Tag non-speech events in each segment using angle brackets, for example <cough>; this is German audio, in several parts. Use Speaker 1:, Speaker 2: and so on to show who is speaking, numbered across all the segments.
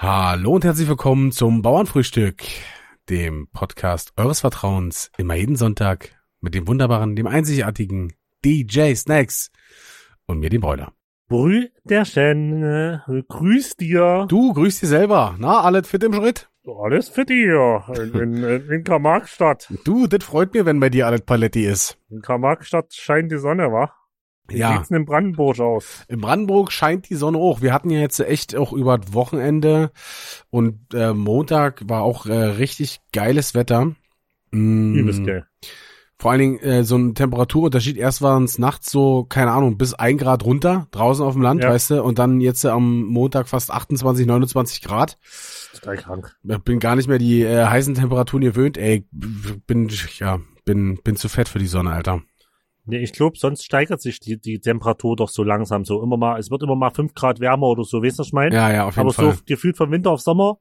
Speaker 1: Hallo und herzlich willkommen zum Bauernfrühstück, dem Podcast eures Vertrauens, immer jeden Sonntag mit dem wunderbaren, dem einzigartigen DJ Snacks und mir, dem Bräuler.
Speaker 2: Brüderchen, grüß dir.
Speaker 1: Du, grüß dich selber. Na, alles fit im Schritt?
Speaker 2: Alles dir. In, in, in, in Karl-Marx-Stadt.
Speaker 1: Du, das freut mir, wenn bei dir alles Paletti ist.
Speaker 2: In Karl-Marx-Stadt scheint die Sonne, wa? Wie
Speaker 1: Ja,
Speaker 2: sieht's denn in Brandenburg aus?
Speaker 1: in Brandenburg scheint die Sonne hoch. Wir hatten ja jetzt echt auch über das Wochenende und äh, Montag war auch äh, richtig geiles Wetter. Mm,
Speaker 2: Übelst geil.
Speaker 1: Vor allen Dingen äh, so ein Temperaturunterschied. Erst waren es nachts so, keine Ahnung, bis ein Grad runter, draußen auf dem Land,
Speaker 2: Ja.
Speaker 1: weißt du, und dann jetzt äh, am Montag fast 28, 29 Grad.
Speaker 2: Total krank.
Speaker 1: Ich bin gar nicht mehr die äh, heißen Temperaturen gewöhnt, ey. Bin, ja, bin, bin zu fett für die Sonne, Alter.
Speaker 2: Nee, ich glaube, sonst steigert sich die, die Temperatur doch so langsam so. Immer mal, es wird immer mal fünf Grad wärmer oder so, weißt du, was ich meine?
Speaker 1: Ja, ja, auf jeden
Speaker 2: aber
Speaker 1: Fall.
Speaker 2: so gefühlt von Winter auf Sommer.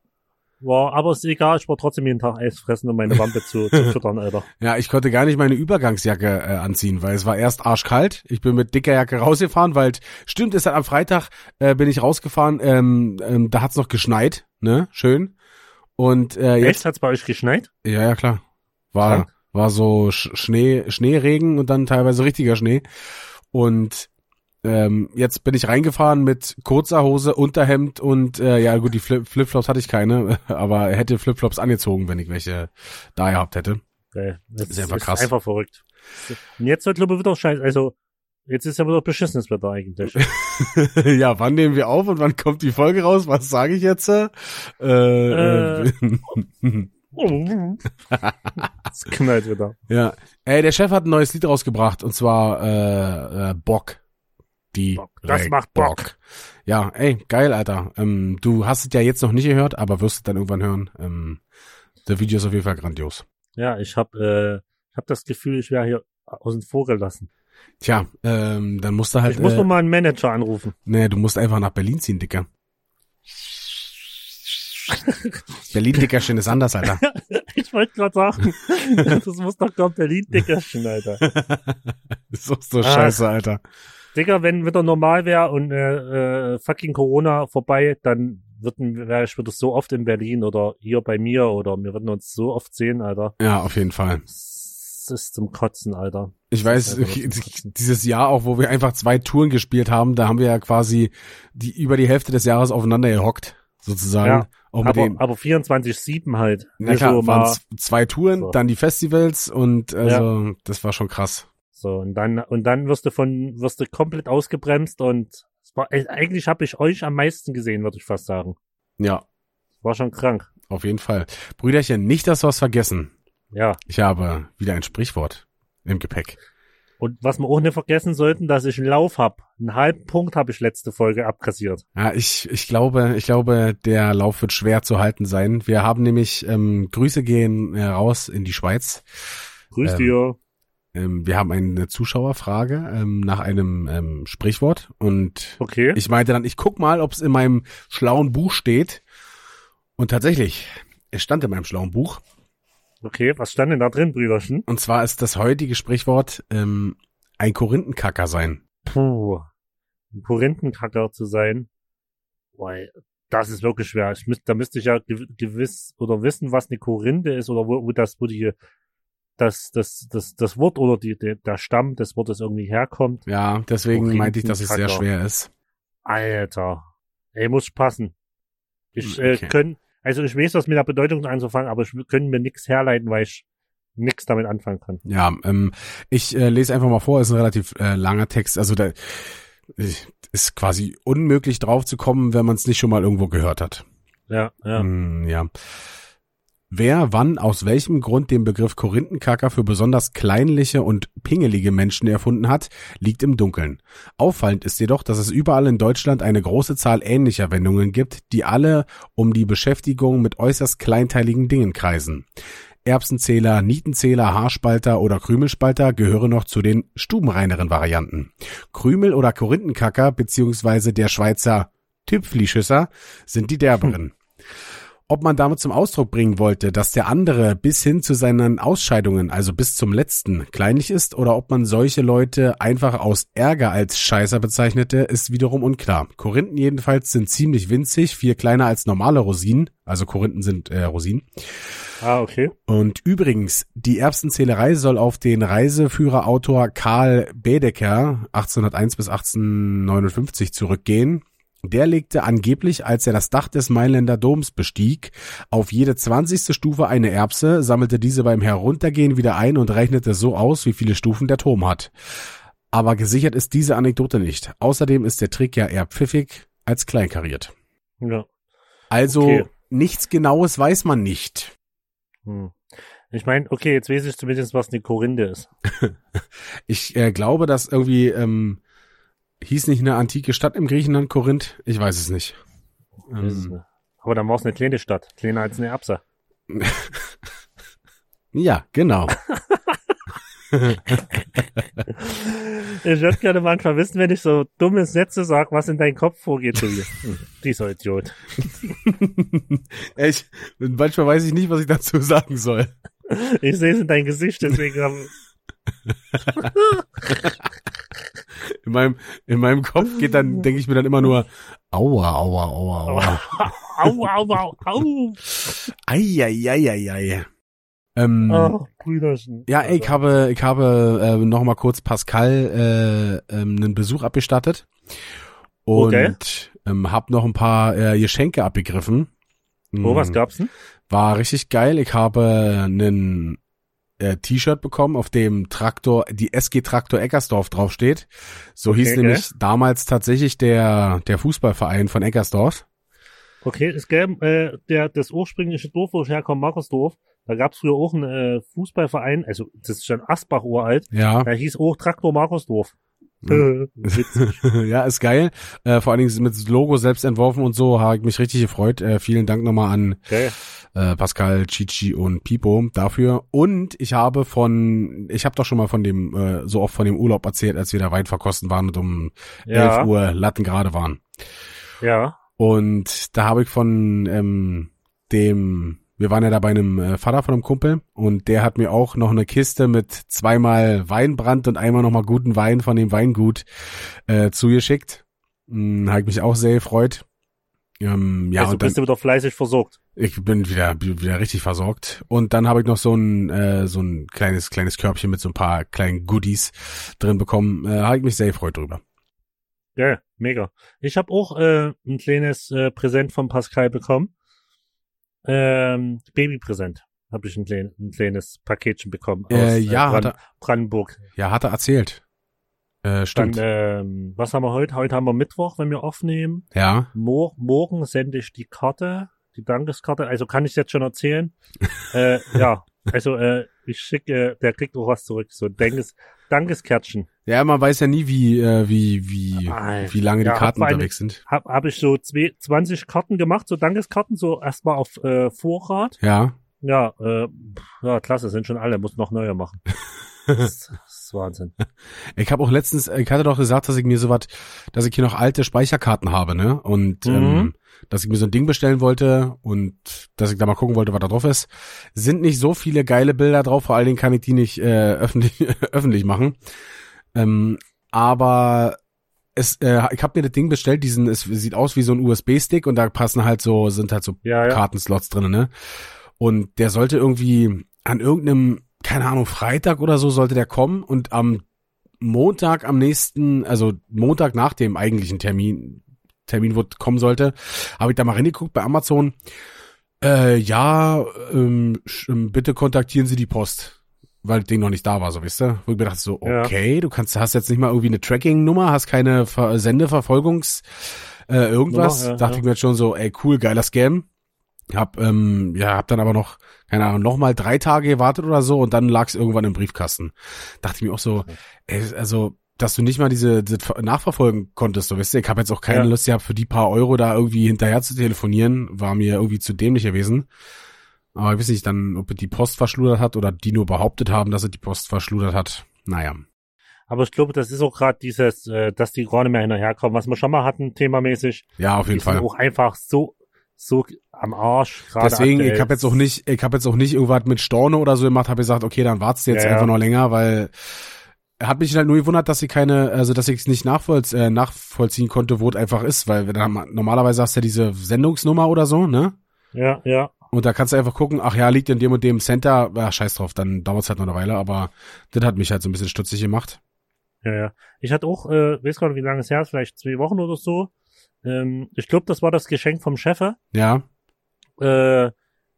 Speaker 2: War, aber ist egal, ich war trotzdem jeden Tag Eis fressen, um meine Wampe zu, zu <laughs> füttern, Alter.
Speaker 1: Ja, ich konnte gar nicht meine Übergangsjacke äh, anziehen, weil es war erst arschkalt. Ich bin mit dicker Jacke rausgefahren, weil stimmt, ist halt am Freitag äh, bin ich rausgefahren, ähm, ähm, da hat's noch geschneit, ne, schön. Und äh, jetzt,
Speaker 2: Echt? Hat's bei euch geschneit?
Speaker 1: ja, ja klar, war
Speaker 2: Krank.
Speaker 1: War so Sch Schnee, Schneeregen und dann teilweise richtiger Schnee. Und ähm, jetzt bin ich reingefahren mit kurzer Hose, Unterhemd und äh, ja gut, die Flip Flipflops hatte ich keine, <laughs> aber hätte Flipflops angezogen, wenn ich welche da gehabt hätte.
Speaker 2: Geil. Das
Speaker 1: Ist einfach krass.
Speaker 2: einfach verrückt. Und jetzt wird, glaube ich, wieder scheiße. Also, jetzt ist ja wieder beschissenes Wetter eigentlich. <laughs>
Speaker 1: ja, wann nehmen wir auf und wann kommt die Folge raus? Was sage ich jetzt? Äh, äh, <laughs>
Speaker 2: es knallt wieder.
Speaker 1: ja. Ey, der Chef hat ein neues Lied rausgebracht und zwar äh, äh, Bock. Die
Speaker 2: Bock. Das macht Bock.
Speaker 1: Ja, ey, geil, Alter. Ähm, du hast es ja jetzt noch nicht gehört, aber wirst es dann irgendwann hören. Ähm, der Video ist auf jeden Fall grandios.
Speaker 2: Ja, ich hab, äh, ich hab das Gefühl, ich wäre hier außen vor gelassen.
Speaker 1: Tja, ähm, dann musst du halt.
Speaker 2: Ich muss
Speaker 1: äh,
Speaker 2: noch mal einen Manager anrufen.
Speaker 1: Nee, du musst einfach nach Berlin ziehen, Dicker. <laughs> Berlin, Dickerchen ist anders, Alter. <laughs>
Speaker 2: Ich wollte gerade sagen, <laughs> das muss doch gerade Berlin-Dickerchen, Alter.
Speaker 1: so, so
Speaker 2: Ah.
Speaker 1: scheiße, Alter.
Speaker 2: Digga, wenn wieder normal wäre und äh, äh, fucking Corona vorbei, dann würden wäre ich wieder so oft in Berlin oder hier bei mir oder wir würden uns so oft sehen, Alter.
Speaker 1: Ja, auf jeden Fall.
Speaker 2: Das ist zum Kotzen, Alter.
Speaker 1: Ich
Speaker 2: Das
Speaker 1: weiß,
Speaker 2: ist
Speaker 1: dieses Jahr auch, wo wir einfach zwei Touren gespielt haben, da haben wir ja quasi die über die Hälfte des Jahres aufeinander gehockt, sozusagen.
Speaker 2: Ja,
Speaker 1: auch
Speaker 2: Aber, aber 24-7 halt.
Speaker 1: na klar,
Speaker 2: so,
Speaker 1: waren zwei Touren,
Speaker 2: So.
Speaker 1: dann die Festivals und also das war schon krass.
Speaker 2: so, und dann, und dann wirst du von, wirst du komplett ausgebremst und es war, äh, eigentlich habe ich euch am meisten gesehen, würde ich fast sagen.
Speaker 1: Ja,
Speaker 2: War schon krank.
Speaker 1: auf jeden Fall. Brüderchen, nicht, dass wir was vergessen.
Speaker 2: Ja.
Speaker 1: Ich habe wieder ein Sprichwort im Gepäck.
Speaker 2: Und was wir auch nicht vergessen sollten, dass ich einen Lauf hab. Einen halben Punkt habe ich letzte Folge abkassiert.
Speaker 1: Ja, ich, ich glaube, ich glaube, der Lauf wird schwer zu halten sein. Wir haben nämlich ähm, Grüße gehen äh, raus in die Schweiz.
Speaker 2: Grüß
Speaker 1: Ähm,
Speaker 2: dir.
Speaker 1: Ähm, wir haben eine Zuschauerfrage ähm, nach einem ähm, Sprichwort und
Speaker 2: Okay.
Speaker 1: ich meinte dann, ich guck mal, ob es in meinem schlauen Buch steht. Und tatsächlich, es stand in meinem schlauen Buch.
Speaker 2: Okay, was stand denn da drin, Brüderchen?
Speaker 1: Und zwar ist das heutige Sprichwort ähm, ein Korinthenkacker sein.
Speaker 2: Puh. Ein Korinthenkacker zu sein. Weil, das ist wirklich schwer. Ich müsst, da müsste ich ja gew- gewiss oder wissen, was eine Korinthe ist oder wo, wo das, wo die, das, das, das, das Wort oder die, der, Stamm des Wortes irgendwie herkommt.
Speaker 1: Ja, deswegen meinte ich, dass es sehr schwer ist.
Speaker 2: Alter. Ey, muss passen. Ich äh,
Speaker 1: Okay.
Speaker 2: können, also ich weiß, was mit der Bedeutung anzufangen, aber ich können mir nichts herleiten, weil ich nichts damit anfangen kann.
Speaker 1: Ja, ähm, ich äh, lese einfach mal vor, ist ein relativ äh, langer Text. Also da ist quasi unmöglich drauf zu kommen, wenn man es nicht schon mal irgendwo gehört hat.
Speaker 2: Ja, ja.
Speaker 1: Mm, ja. Wer wann aus welchem Grund den Begriff Korinthenkacker für besonders kleinliche und pingelige Menschen erfunden hat, liegt im Dunkeln. Auffallend ist jedoch, dass es überall in Deutschland eine große Zahl ähnlicher Wendungen gibt, die alle um die Beschäftigung mit äußerst kleinteiligen Dingen kreisen. Erbsenzähler, Nietenzähler, Haarspalter oder Krümelspalter gehören noch zu den stubenreineren Varianten. Krümel oder Korinthenkacker beziehungsweise der Schweizer Tüpflischüsser sind die derberen. Ob man damit zum Ausdruck bringen wollte, dass der andere bis hin zu seinen Ausscheidungen, also bis zum letzten, kleinlich ist, oder ob man solche Leute einfach aus Ärger als Scheißer bezeichnete, ist wiederum unklar. Korinthen jedenfalls sind ziemlich winzig, viel kleiner als normale Rosinen, also Korinthen sind äh, Rosinen.
Speaker 2: Ah, okay.
Speaker 1: Und übrigens, die Erbsenzählerei soll auf den Reiseführerautor Karl Bedecker 1801 bis 1859 zurückgehen. Der legte angeblich, als er das Dach des Mailänder Doms bestieg, auf jede zwanzigste Stufe eine Erbse, sammelte diese beim Heruntergehen wieder ein und rechnete so aus, wie viele Stufen der Turm hat. Aber gesichert ist diese Anekdote nicht. Außerdem ist der Trick ja eher pfiffig als kleinkariert.
Speaker 2: Ja.
Speaker 1: Also
Speaker 2: Okay.
Speaker 1: nichts Genaues weiß man nicht.
Speaker 2: Hm. Ich meine, okay, jetzt weiß ich zumindest, was eine Korinde ist. <laughs>
Speaker 1: Ich äh, glaube, dass irgendwie ähm, hieß nicht eine antike Stadt im Griechenland Korinth. Ich weiß es nicht. Ähm.
Speaker 2: Aber dann war es eine kleine Stadt. Kleiner als eine Erbse. <laughs>
Speaker 1: ja, genau. <laughs>
Speaker 2: Ich würde gerne manchmal wissen, wenn ich so dumme Sätze sage, was in deinem Kopf vorgeht. Wie, hm, dieser Idiot. <laughs>
Speaker 1: ich, manchmal weiß ich nicht, was ich dazu sagen soll.
Speaker 2: Ich sehe es in dein Gesicht, deswegen
Speaker 1: In meinem, in meinem Kopf geht dann, denke ich mir dann immer nur, aua, aua, aua, aua. <laughs>
Speaker 2: au, au, au, au.
Speaker 1: Eieieiei. Ähm,
Speaker 2: Oh, Brüderchen.
Speaker 1: Ja, ey, ich habe, ich habe äh, noch mal kurz Pascal äh, ähm, einen Besuch abgestattet und
Speaker 2: Okay.
Speaker 1: ähm, habe noch ein paar äh, Geschenke abgegriffen.
Speaker 2: Oh, was
Speaker 1: Mm,
Speaker 2: gab's denn?
Speaker 1: War richtig geil. Ich habe einen äh, T-Shirt bekommen, auf dem Traktor, die SG Traktor Eckersdorf draufsteht. So
Speaker 2: Okay,
Speaker 1: hieß
Speaker 2: geil.
Speaker 1: nämlich damals tatsächlich der der Fußballverein von Eckersdorf.
Speaker 2: Okay, es gab äh, der, das ursprüngliche Dorf, wo ich herkomme, Markersdorf, da gab's früher auch einen äh, Fußballverein, also das ist schon Asbach uralt,
Speaker 1: Ja,
Speaker 2: der hieß auch Traktor Markersdorf.
Speaker 1: Mhm.
Speaker 2: Äh, <laughs>
Speaker 1: ja, ist geil. Äh, vor allen Dingen mit Logo selbst entworfen und so, habe ich mich richtig gefreut. Äh, vielen Dank nochmal an
Speaker 2: Okay.
Speaker 1: äh, Pascal, Chichi und Pipo dafür. Und ich habe von, ich habe doch schon mal von dem, äh, so oft von dem Urlaub erzählt, als wir da Wein verkosten waren und um
Speaker 2: Ja,
Speaker 1: 11 Uhr Latten gerade waren.
Speaker 2: ja.
Speaker 1: Und da habe ich von ähm, dem, wir waren ja da bei einem äh, Vater von einem Kumpel und der hat mir auch noch eine Kiste mit zweimal Weinbrand und einmal nochmal guten Wein von dem Weingut äh, zugeschickt. Hm, habe ich mich auch sehr gefreut. Ähm, ja,
Speaker 2: also
Speaker 1: und dann,
Speaker 2: bist du wieder fleißig versorgt.
Speaker 1: ich bin wieder, wieder richtig versorgt. Und dann habe ich noch so ein, äh, so ein kleines, kleines Körbchen mit so ein paar kleinen Goodies drin bekommen. Äh, habe ich mich sehr gefreut drüber.
Speaker 2: Ja, mega. Ich habe auch äh, ein kleines äh, Präsent von Pascal bekommen. Ähm, Babypräsent habe ich ein, klein, ein kleines Paketchen bekommen aus
Speaker 1: Äh,
Speaker 2: äh,
Speaker 1: ja, hat
Speaker 2: Bran
Speaker 1: er,
Speaker 2: Brandenburg.
Speaker 1: ja, hat er erzählt. Äh,
Speaker 2: Dann,
Speaker 1: stimmt.
Speaker 2: ähm, was haben wir heute? Heute haben wir Mittwoch, wenn wir aufnehmen.
Speaker 1: ja.
Speaker 2: Mor morgen sende ich die Karte, die Dankeskarte. Also kann ich jetzt schon erzählen. <laughs> äh, ja, also äh, ich schicke, der kriegt auch was zurück. So ein Dankes, Dankeskärtchen.
Speaker 1: Ja, man weiß ja nie, wie, äh, wie, wie,
Speaker 2: Alter.
Speaker 1: wie lange die
Speaker 2: Ja, hab
Speaker 1: Karten
Speaker 2: eine-
Speaker 1: unterwegs sind.
Speaker 2: Hab, hab ich so zwei, 20 Karten gemacht, so Dankeskarten, so erstmal auf äh, Vorrat.
Speaker 1: Ja.
Speaker 2: Ja, äh, ja, klasse, sind schon alle, muss noch neue machen. <laughs> Das, <laughs> ist Wahnsinn.
Speaker 1: Ich habe auch letztens, ich hatte doch gesagt, dass ich mir sowas, dass ich hier noch alte Speicherkarten habe, ne? Und
Speaker 2: Mhm.
Speaker 1: ähm, dass ich mir so ein Ding bestellen wollte und dass ich da mal gucken wollte, was da drauf ist. Sind nicht so viele geile Bilder drauf, vor allen Dingen kann ich die nicht äh, <laughs> öffentlich, öffentlich machen. Ähm, aber es, äh, ich habe mir das Ding bestellt, diesen, es sieht aus wie so ein USB-Stick und da passen halt so, sind halt so
Speaker 2: Ja, ja.
Speaker 1: Kartenslots drin, ne? Und der sollte irgendwie an irgendeinem, keine Ahnung, Freitag oder so sollte der kommen und am Montag am nächsten, also Montag nach dem eigentlichen Termin, Termin, wo kommen sollte, habe ich da mal reingeguckt bei Amazon. Äh, ja, ähm, ähm, bitte kontaktieren Sie die Post, weil das Ding noch nicht da war, so wisst ihr. Wo ich mir dachte so,
Speaker 2: Ja.
Speaker 1: okay, du kannst, hast jetzt nicht mal irgendwie eine Tracking-Nummer, hast keine Ver Sendeverfolgungs, äh, irgendwas.
Speaker 2: Nummer, ja,
Speaker 1: dachte
Speaker 2: ja.
Speaker 1: ich mir jetzt schon so, ey, cool, geiler Scam. Hab, ähm, ja, hab dann aber noch, keine Ahnung, noch mal drei Tage gewartet oder so und dann lag es irgendwann im Briefkasten. Dachte ich mir auch so, ey, also, dass du nicht mal diese, diese nachverfolgen konntest, so wisst ihr, ich habe jetzt auch keine
Speaker 2: Ja.
Speaker 1: Lust gehabt, für die paar Euro da irgendwie hinterher zu telefonieren, war mir irgendwie zu dämlich gewesen. Aber ich weiß nicht dann, ob die Post verschludert hat oder die nur behauptet haben, dass es die Post verschludert hat. Naja.
Speaker 2: Aber ich glaube, das ist auch gerade dieses, äh, dass die gar nicht mehr hinterherkommen, was wir schon mal hatten, themamäßig.
Speaker 1: Ja, auf jeden
Speaker 2: die sind
Speaker 1: Fall.
Speaker 2: auch einfach so, so am Arsch. gerade
Speaker 1: Deswegen,
Speaker 2: aktuell.
Speaker 1: ich habe jetzt auch nicht, ich habe jetzt auch nicht irgendwas mit Storno oder so gemacht, habe gesagt, okay, dann wartest du jetzt
Speaker 2: Ja, ja.
Speaker 1: einfach noch länger, weil hat mich halt nur gewundert, dass ich keine, also dass ich es nicht nachvollz äh, nachvollziehen konnte, wo es einfach ist, weil dann, normalerweise hast du ja diese Sendungsnummer oder so, ne?
Speaker 2: Ja, ja.
Speaker 1: Und da kannst du einfach gucken, ach ja, liegt in dem und dem Center, ach, scheiß drauf, dann dauert's halt noch eine Weile, aber das hat mich halt so ein bisschen stutzig gemacht.
Speaker 2: Ja, ja. Ich hatte auch, äh, weiß gar nicht, wie lange es her ist, vielleicht zwei Wochen oder so. Ähm, ich glaube, das war das Geschenk vom Chefe.
Speaker 1: Ja,
Speaker 2: Äh,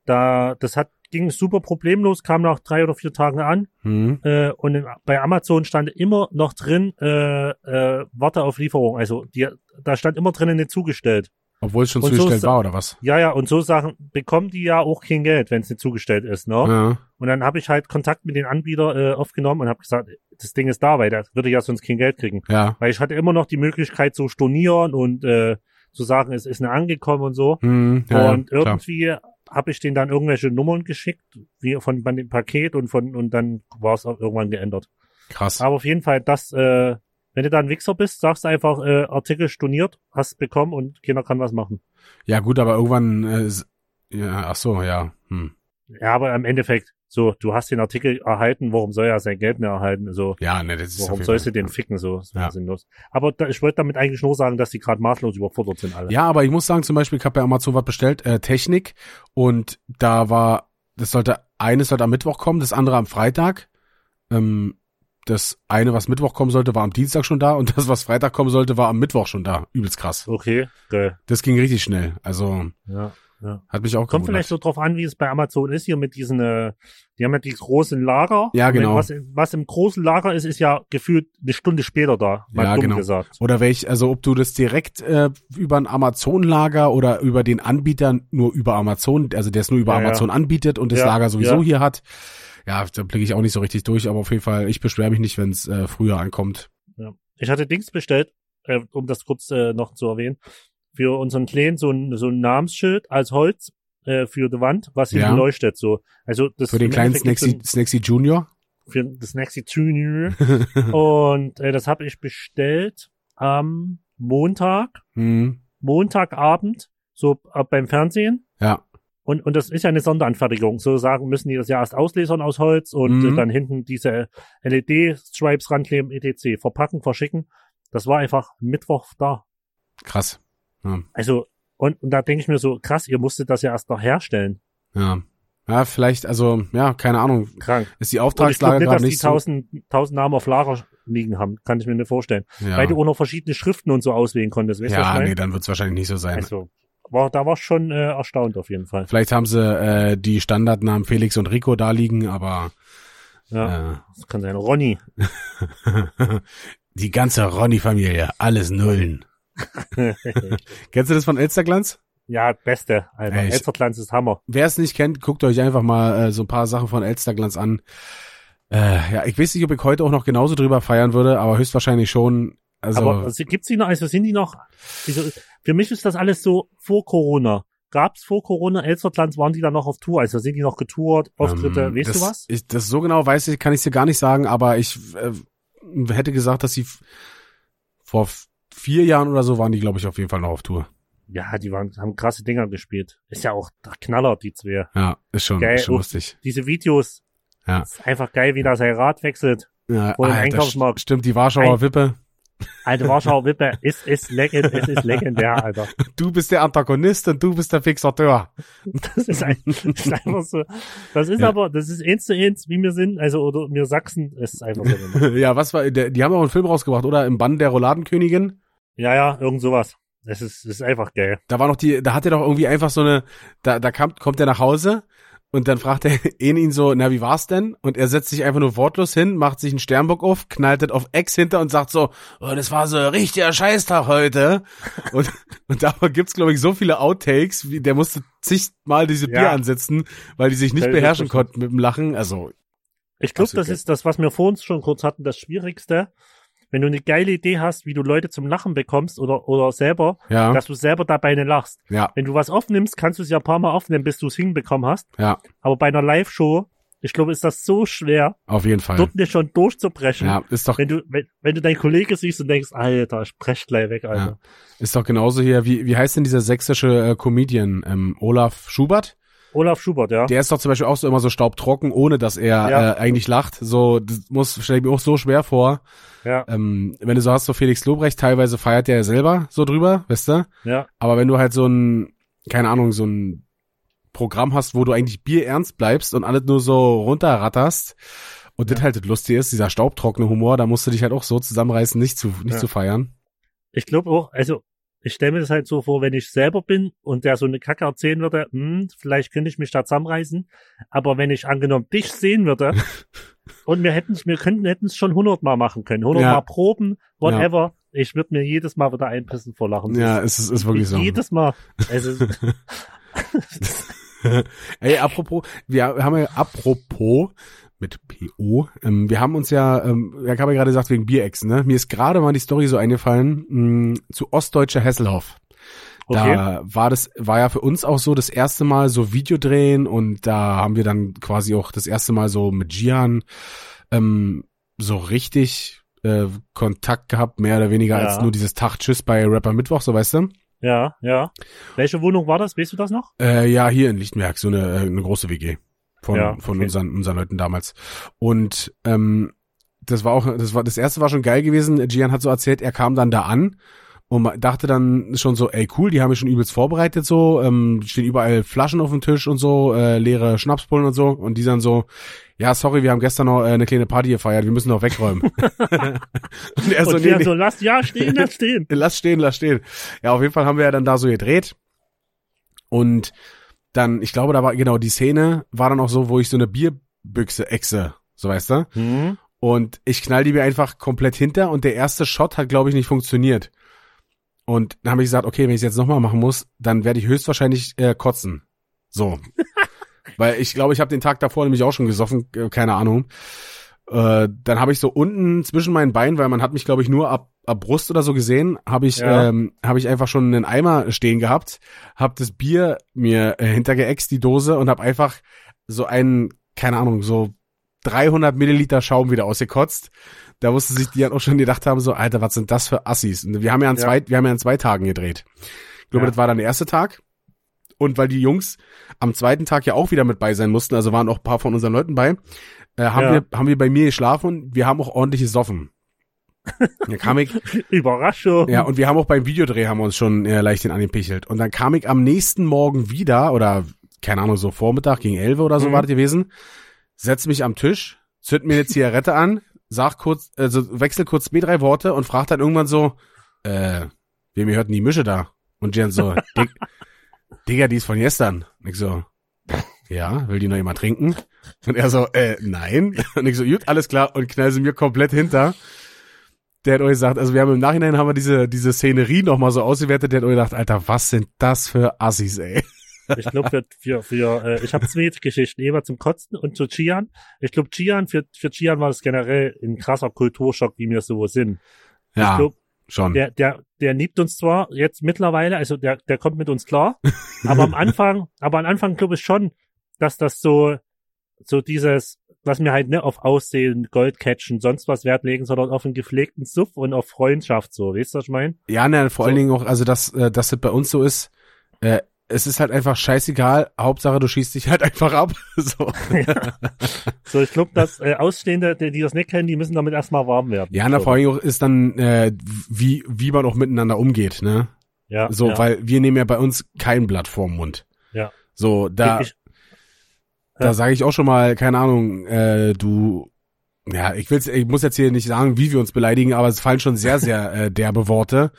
Speaker 2: da, das hat, ging super problemlos, kam nach drei oder vier Tagen an.
Speaker 1: hm.
Speaker 2: Äh, und in, bei Amazon stand immer noch drin, äh, äh, warte auf Lieferung. Also, die, da stand immer drinnen nicht zugestellt.
Speaker 1: Obwohl es schon
Speaker 2: Und so
Speaker 1: zugestellt
Speaker 2: ist-
Speaker 1: war, oder was?
Speaker 2: Ja, ja, und so Sachen bekommen die ja auch kein Geld, wenn es nicht zugestellt ist, ne?
Speaker 1: Ja.
Speaker 2: Und dann habe ich halt Kontakt mit den Anbieter äh, aufgenommen und habe gesagt, das Ding ist da, weil der würde ja sonst kein Geld kriegen.
Speaker 1: Ja.
Speaker 2: Weil ich hatte immer noch die Möglichkeit zu stornieren und äh, zu sagen, es ist nicht angekommen und so.
Speaker 1: Hm, ja,
Speaker 2: und
Speaker 1: ja,
Speaker 2: irgendwie habe ich denen dann irgendwelche Nummern geschickt, wie von, von dem Paket und von und dann war es auch irgendwann geändert.
Speaker 1: Krass.
Speaker 2: Aber auf jeden Fall, das, äh, wenn du da ein Wichser bist, sagst du einfach, äh, Artikel storniert, hast bekommen und keiner kann was machen.
Speaker 1: Ja, gut, aber irgendwann, äh, ja, ach so, ja. Hm.
Speaker 2: Ja, aber im Endeffekt, so, du hast den Artikel erhalten, warum soll er sein Geld mehr erhalten? So,
Speaker 1: Ja, ne, das ist
Speaker 2: warum sollst du den ficken? So, das
Speaker 1: Ja.
Speaker 2: sinnlos. Aber da, ich wollte damit eigentlich nur sagen, dass die gerade maßlos überfordert sind alle.
Speaker 1: Ja, aber ich muss sagen, zum Beispiel, ich habe bei Amazon was bestellt, äh, Technik, und da war, das sollte, eines sollte am Mittwoch kommen, das andere am Freitag. Ähm, das eine, was Mittwoch kommen sollte, war am Dienstag schon da und das, was Freitag kommen sollte, war am Mittwoch schon da. Übelst krass.
Speaker 2: Okay, geil.
Speaker 1: Das ging richtig schnell. Also
Speaker 2: Ja. Ja.
Speaker 1: hat mich auch
Speaker 2: Kommt
Speaker 1: gewundert.
Speaker 2: vielleicht so drauf an, wie es bei Amazon ist, hier mit diesen, äh, die haben ja die großen Lager.
Speaker 1: Ja, genau.
Speaker 2: Was, was im großen Lager ist, ist ja gefühlt eine Stunde später da. Mal
Speaker 1: Ja,
Speaker 2: dumm
Speaker 1: genau.
Speaker 2: gesagt.
Speaker 1: Oder welch, also ob du das direkt äh, über ein Amazon-Lager oder über den Anbieter nur über Amazon, also der es nur über
Speaker 2: Ja.
Speaker 1: Amazon anbietet und das Lager sowieso hier hat. Ja, da blicke ich auch nicht so richtig durch, aber auf jeden Fall, ich beschwere mich nicht, wenn es äh, früher ankommt.
Speaker 2: Ja. Ich hatte Dings bestellt, äh, um das kurz äh, noch zu erwähnen, für unseren Kleinen so ein, so ein Namensschild als Holz äh, für die Wand, was
Speaker 1: Ja.
Speaker 2: hinten leuchtet. So. Also das
Speaker 1: Für den kleinen Snacksy,
Speaker 2: gibt's
Speaker 1: Snacksy Junior.
Speaker 2: ein- für das Snacksy Junior. <laughs> Und äh, das habe ich bestellt am Montag,
Speaker 1: hm,
Speaker 2: Montagabend, so äh, beim Fernsehen.
Speaker 1: ja,
Speaker 2: Und, und das ist ja eine Sonderanfertigung. So sagen, müssen die das ja erst auslesern aus Holz und
Speaker 1: Mhm.
Speaker 2: dann hinten diese LED-Stripes rankleben, etc. Verpacken, verschicken. Das war einfach Mittwoch da.
Speaker 1: krass. Ja,
Speaker 2: Also, und, und da denke ich mir so, krass, ihr musstet das ja erst noch herstellen.
Speaker 1: ja. Ja, vielleicht, also, ja, keine Ahnung.
Speaker 2: Krank.
Speaker 1: Ist die
Speaker 2: Und ich glaube
Speaker 1: Auftragslage
Speaker 2: nicht,
Speaker 1: gerade
Speaker 2: dass die
Speaker 1: nicht so.
Speaker 2: tausend, tausend Namen auf Lager liegen haben. Kann ich mir nicht vorstellen.
Speaker 1: Ja,
Speaker 2: Weil du auch noch verschiedene Schriften und so auswählen konntest. Weißt
Speaker 1: ja nee, dann wird's wahrscheinlich nicht so sein.
Speaker 2: Also, war, da war ich schon äh, erstaunt auf jeden Fall.
Speaker 1: Vielleicht haben sie äh, die Standardnamen Felix und Rico da liegen, aber
Speaker 2: Ja,
Speaker 1: äh,
Speaker 2: das kann sein. Ronny. <laughs>
Speaker 1: die ganze Ronny-Familie, alles Nullen. <laughs> Kennst du das von Elsterglanz?
Speaker 2: ja, beste, Alter.
Speaker 1: Ey,
Speaker 2: Elsterglanz ist Hammer.
Speaker 1: Wer es nicht kennt, guckt euch einfach mal äh, so ein paar Sachen von Elsterglanz an. Äh, ja, ich weiß nicht, ob ich heute auch noch genauso drüber feiern würde, aber höchstwahrscheinlich schon. Also,
Speaker 2: Aber sie- gibt's die noch, also sind die noch, also für mich ist das alles so vor Corona. Gab's vor Corona Elsterglanz, waren die da noch auf Tour? Also sind die noch getourt, Auftritte,
Speaker 1: ähm,
Speaker 2: weißt
Speaker 1: das,
Speaker 2: du was?
Speaker 1: Ich, das so genau weiß ich, kann ich dir gar nicht sagen, aber ich äh, hätte gesagt, dass sie vor vier Jahren oder so waren die, glaube ich, auf jeden Fall noch auf Tour.
Speaker 2: Ja, die waren, haben krasse Dinger gespielt. Ist ja auch Knaller, die zwei.
Speaker 1: Ja, ist schon,
Speaker 2: Geil,
Speaker 1: ist schon lustig.
Speaker 2: Diese Videos,
Speaker 1: Ja.
Speaker 2: ist einfach geil, wie da sein Rad wechselt.
Speaker 1: Ja,
Speaker 2: im
Speaker 1: Alter,
Speaker 2: Einkaufsmarkt.
Speaker 1: st- Stimmt, die Warschauer
Speaker 2: Ein-
Speaker 1: Wippe.
Speaker 2: Alte Warschauer Wippe, ist, ist legend, es ist legendär, Alter.
Speaker 1: Du bist der Antagonist und du bist der Fixateur.
Speaker 2: Das ist, ein, das ist einfach so. Das ist
Speaker 1: Ja.
Speaker 2: aber, das ist eins zu eins, wie wir sind, also, oder wir Sachsen, es ist einfach so. <laughs>
Speaker 1: ja, was war, der, die haben auch einen Film rausgebracht, oder? Im Bann der Rouladenkönigin.
Speaker 2: Ja, ja, irgend sowas. Es ist, es ist einfach geil.
Speaker 1: Da war noch die, da hat er doch irgendwie einfach so eine, da, da kam, kommt er nach Hause und dann fragt er <laughs> ihn ihn so, na, wie war's denn? Und er setzt sich einfach nur wortlos hin, macht sich einen Sternbock auf, knallt das auf Ex hinter und sagt so, oh, das war so ein richtiger Scheißtag heute. <laughs> und, und da gibt's, glaube ich, so viele Outtakes, wie, der musste zigmal diese
Speaker 2: Ja.
Speaker 1: Bier ansetzen, weil die sich nicht
Speaker 2: Ja,
Speaker 1: beherrschen konnten mit dem Lachen. Also,
Speaker 2: Ich glaube,
Speaker 1: Absolut
Speaker 2: das
Speaker 1: geil.
Speaker 2: ist das, was wir vor uns schon kurz hatten, das Schwierigste. Wenn du eine geile Idee hast, wie du Leute zum Lachen bekommst oder, oder selber,
Speaker 1: ja,
Speaker 2: dass du selber dabei nicht lachst.
Speaker 1: ja,
Speaker 2: Wenn du was aufnimmst, kannst du es ja ein paar Mal aufnehmen, bis du es hinbekommen hast.
Speaker 1: ja,
Speaker 2: Aber bei einer Live-Show ich glaube, ist das so schwer,
Speaker 1: Auf jeden Fall.
Speaker 2: dort nicht schon durchzubrechen.
Speaker 1: Ja, ist doch,
Speaker 2: Wenn du, wenn, wenn du deinen Kollege siehst und denkst, Alter, ich brech gleich weg, Alter.
Speaker 1: ist doch genauso hier, wie, wie heißt denn dieser sächsische äh, Comedian, ähm, Olaf Schubert?
Speaker 2: Olaf Schubert, ja.
Speaker 1: Der ist doch zum Beispiel auch so immer so staubtrocken, ohne dass er
Speaker 2: Ja.
Speaker 1: äh, eigentlich lacht. So, das muss, stell ich mir auch so schwer vor.
Speaker 2: Ja,
Speaker 1: Ähm, wenn du so hast, so Felix Lobrecht, teilweise feiert der ja selber so drüber, weißt du?
Speaker 2: ja,
Speaker 1: Aber wenn du halt so ein, keine Ahnung, so ein Programm hast, wo du eigentlich Bier ernst bleibst und alles nur so runterratterst und das halt das Lustige ist, dieser staubtrockene Humor, da musst du dich halt auch so zusammenreißen, nicht zu, nicht
Speaker 2: Ja.
Speaker 1: zu feiern.
Speaker 2: ich glaube auch, also ich stelle mir das halt so vor, wenn ich selber bin und der so eine Kacke erzählen würde, hm, vielleicht könnte ich mich da zusammenreißen, aber wenn ich angenommen dich sehen würde <laughs> und wir hätten wir könnten hätten es schon hundertmal machen können, hundertmal
Speaker 1: Ja.
Speaker 2: proben, whatever, ich würde mir jedes Mal wieder einpissen vor Lachen.
Speaker 1: Ja, es ist, ist wirklich so.
Speaker 2: Jedes Mal. Also, <laughs>
Speaker 1: Ey, apropos, wir haben ja, apropos, mit PO, ähm, wir haben uns ja, ähm, ich habe ja gerade gesagt, wegen Bierechsen, ne? Mir ist gerade mal die Story so eingefallen, mh, zu Ostdeutscher Hesselhoff.
Speaker 2: okay.
Speaker 1: Da war das, war ja für uns auch so das erste Mal so Video drehen und da haben wir dann quasi auch das erste Mal so mit Gian ähm, so richtig äh, Kontakt gehabt, mehr oder weniger
Speaker 2: Ja.
Speaker 1: als nur dieses Tag Tschüss bei Rapper Mittwoch, so weißt du?
Speaker 2: Ja, ja. Welche Wohnung war das? Weißt du das noch?
Speaker 1: Äh, ja, hier in Lichtenberg, so eine, äh, eine große WG von,
Speaker 2: Ja,
Speaker 1: von
Speaker 2: okay.
Speaker 1: unseren, unseren Leuten damals. Und ähm, das war auch, das war, das erste war schon geil gewesen. Gian hat so erzählt, er kam dann da an und dachte dann schon so, ey cool, die haben mich schon übelst vorbereitet so, ähm, stehen überall Flaschen auf dem Tisch und so, äh, leere Schnapspullen und so und die dann so, ja sorry, wir haben gestern noch äh, eine kleine Party gefeiert, wir müssen noch wegräumen. <laughs> und er so,
Speaker 2: und
Speaker 1: nee,
Speaker 2: wir
Speaker 1: nee,
Speaker 2: so, lass, ja, stehen, lass <laughs> stehen.
Speaker 1: lass stehen, lass stehen. Ja, auf jeden Fall haben wir ja dann da so gedreht. Und dann, ich glaube, da war, genau, die Szene war dann auch so, wo ich so eine Bierbüchse exe, so weißt du?
Speaker 2: Hm.
Speaker 1: Und ich knall die mir einfach komplett hinter und der erste Shot hat, glaube ich, nicht funktioniert. Und dann habe ich gesagt, okay, wenn ich es jetzt nochmal machen muss, dann werde ich höchstwahrscheinlich äh, kotzen. So. <laughs> Weil ich glaube, ich habe den Tag davor nämlich auch schon gesoffen, äh, keine Ahnung. Äh, dann habe ich so unten zwischen meinen Beinen, weil man hat mich, glaube ich, nur ab Brust oder so gesehen, habe ich,
Speaker 2: Ja.
Speaker 1: ähm, habe ich einfach schon einen Eimer stehen gehabt, habe das Bier mir äh, hintergeext, die Dose, und habe einfach so einen, keine Ahnung, so 300 Milliliter Schaum wieder ausgekotzt. Da musste sich die dann auch schon gedacht haben, so, Alter, was sind das für Assis? Und wir haben ja an
Speaker 2: Ja.
Speaker 1: zwei, wir haben ja an zwei Tagen gedreht. Ich glaube,
Speaker 2: Ja.
Speaker 1: das war dann der erste Tag. Und weil die Jungs am zweiten Tag ja auch wieder mit bei sein mussten, also waren auch ein paar von unseren Leuten bei, äh, haben
Speaker 2: Ja.
Speaker 1: wir, haben wir bei mir geschlafen und wir haben auch ordentlich gesoffen. Da kam ich, <laughs>
Speaker 2: Überraschung.
Speaker 1: ja, und wir haben auch beim Videodreh haben wir uns schon äh, leicht den angepichelt. Und dann kam ich am nächsten Morgen wieder, oder keine Ahnung, so Vormittag gegen 11 oder so
Speaker 2: Mhm.
Speaker 1: war das gewesen, setz mich am Tisch, zünd mir eine Zigarette an, sag kurz, also wechsel kurz zwei, drei Worte und frag dann irgendwann so, äh, wem hört denn die Mische da? Und Jan so, <laughs> Dig, Digga, die ist von gestern. Und ich so, ja, will die noch jemand trinken? Und er so, äh, nein. <laughs> Und ich so, gut, alles klar, und knall sie mir komplett hinter. Der hat euch gesagt, also wir haben im Nachhinein haben wir diese, diese Szenerie nochmal so ausgewertet, der hat euch gedacht, Alter, was sind das für Assis, ey?
Speaker 2: Ich glaube, für, für, für äh, ich habe zwei Geschichten, Eva zum Kotzen und zu Chian. Ich glaube, Chian, für, für Chian war das generell ein krasser Kulturschock, wie wir so sind.
Speaker 1: Ja,
Speaker 2: Ich glaube,
Speaker 1: schon.
Speaker 2: der, der, der liebt uns zwar jetzt mittlerweile, also der, der kommt mit uns klar, aber am <laughs> Anfang, aber am Anfang glaube ich schon, dass das so, so dieses, was wir halt nicht auf Aussehen, Goldcatchen, sonst was Wert legen, sondern auf einen gepflegten Suff und auf Freundschaft, so, weißt du, was ich meine?
Speaker 1: Ja, ne, vor
Speaker 2: So.
Speaker 1: allen Dingen auch, also dass, äh, dass das bei uns so ist, äh, es ist halt einfach scheißegal, Hauptsache du schießt dich halt <laughs> einfach ab. so. <laughs>
Speaker 2: So, ich glaube, dass äh, Ausstehende, die, die das nicht kennen, die müssen damit erstmal warm werden.
Speaker 1: Ja, na,
Speaker 2: so.
Speaker 1: vor allen Dingen auch ist dann, äh, wie, wie man auch miteinander umgeht, ne?
Speaker 2: ja,
Speaker 1: So,
Speaker 2: ja.
Speaker 1: weil wir nehmen ja bei uns kein Blatt vorm Mund.
Speaker 2: Ja.
Speaker 1: So, da,
Speaker 2: ich,
Speaker 1: da
Speaker 2: ja.
Speaker 1: sage ich auch schon mal, keine Ahnung, äh, du, ja, ich will's, ich muss jetzt hier nicht sagen, wie wir uns beleidigen, aber es fallen schon sehr, <laughs> sehr äh, derbe Worte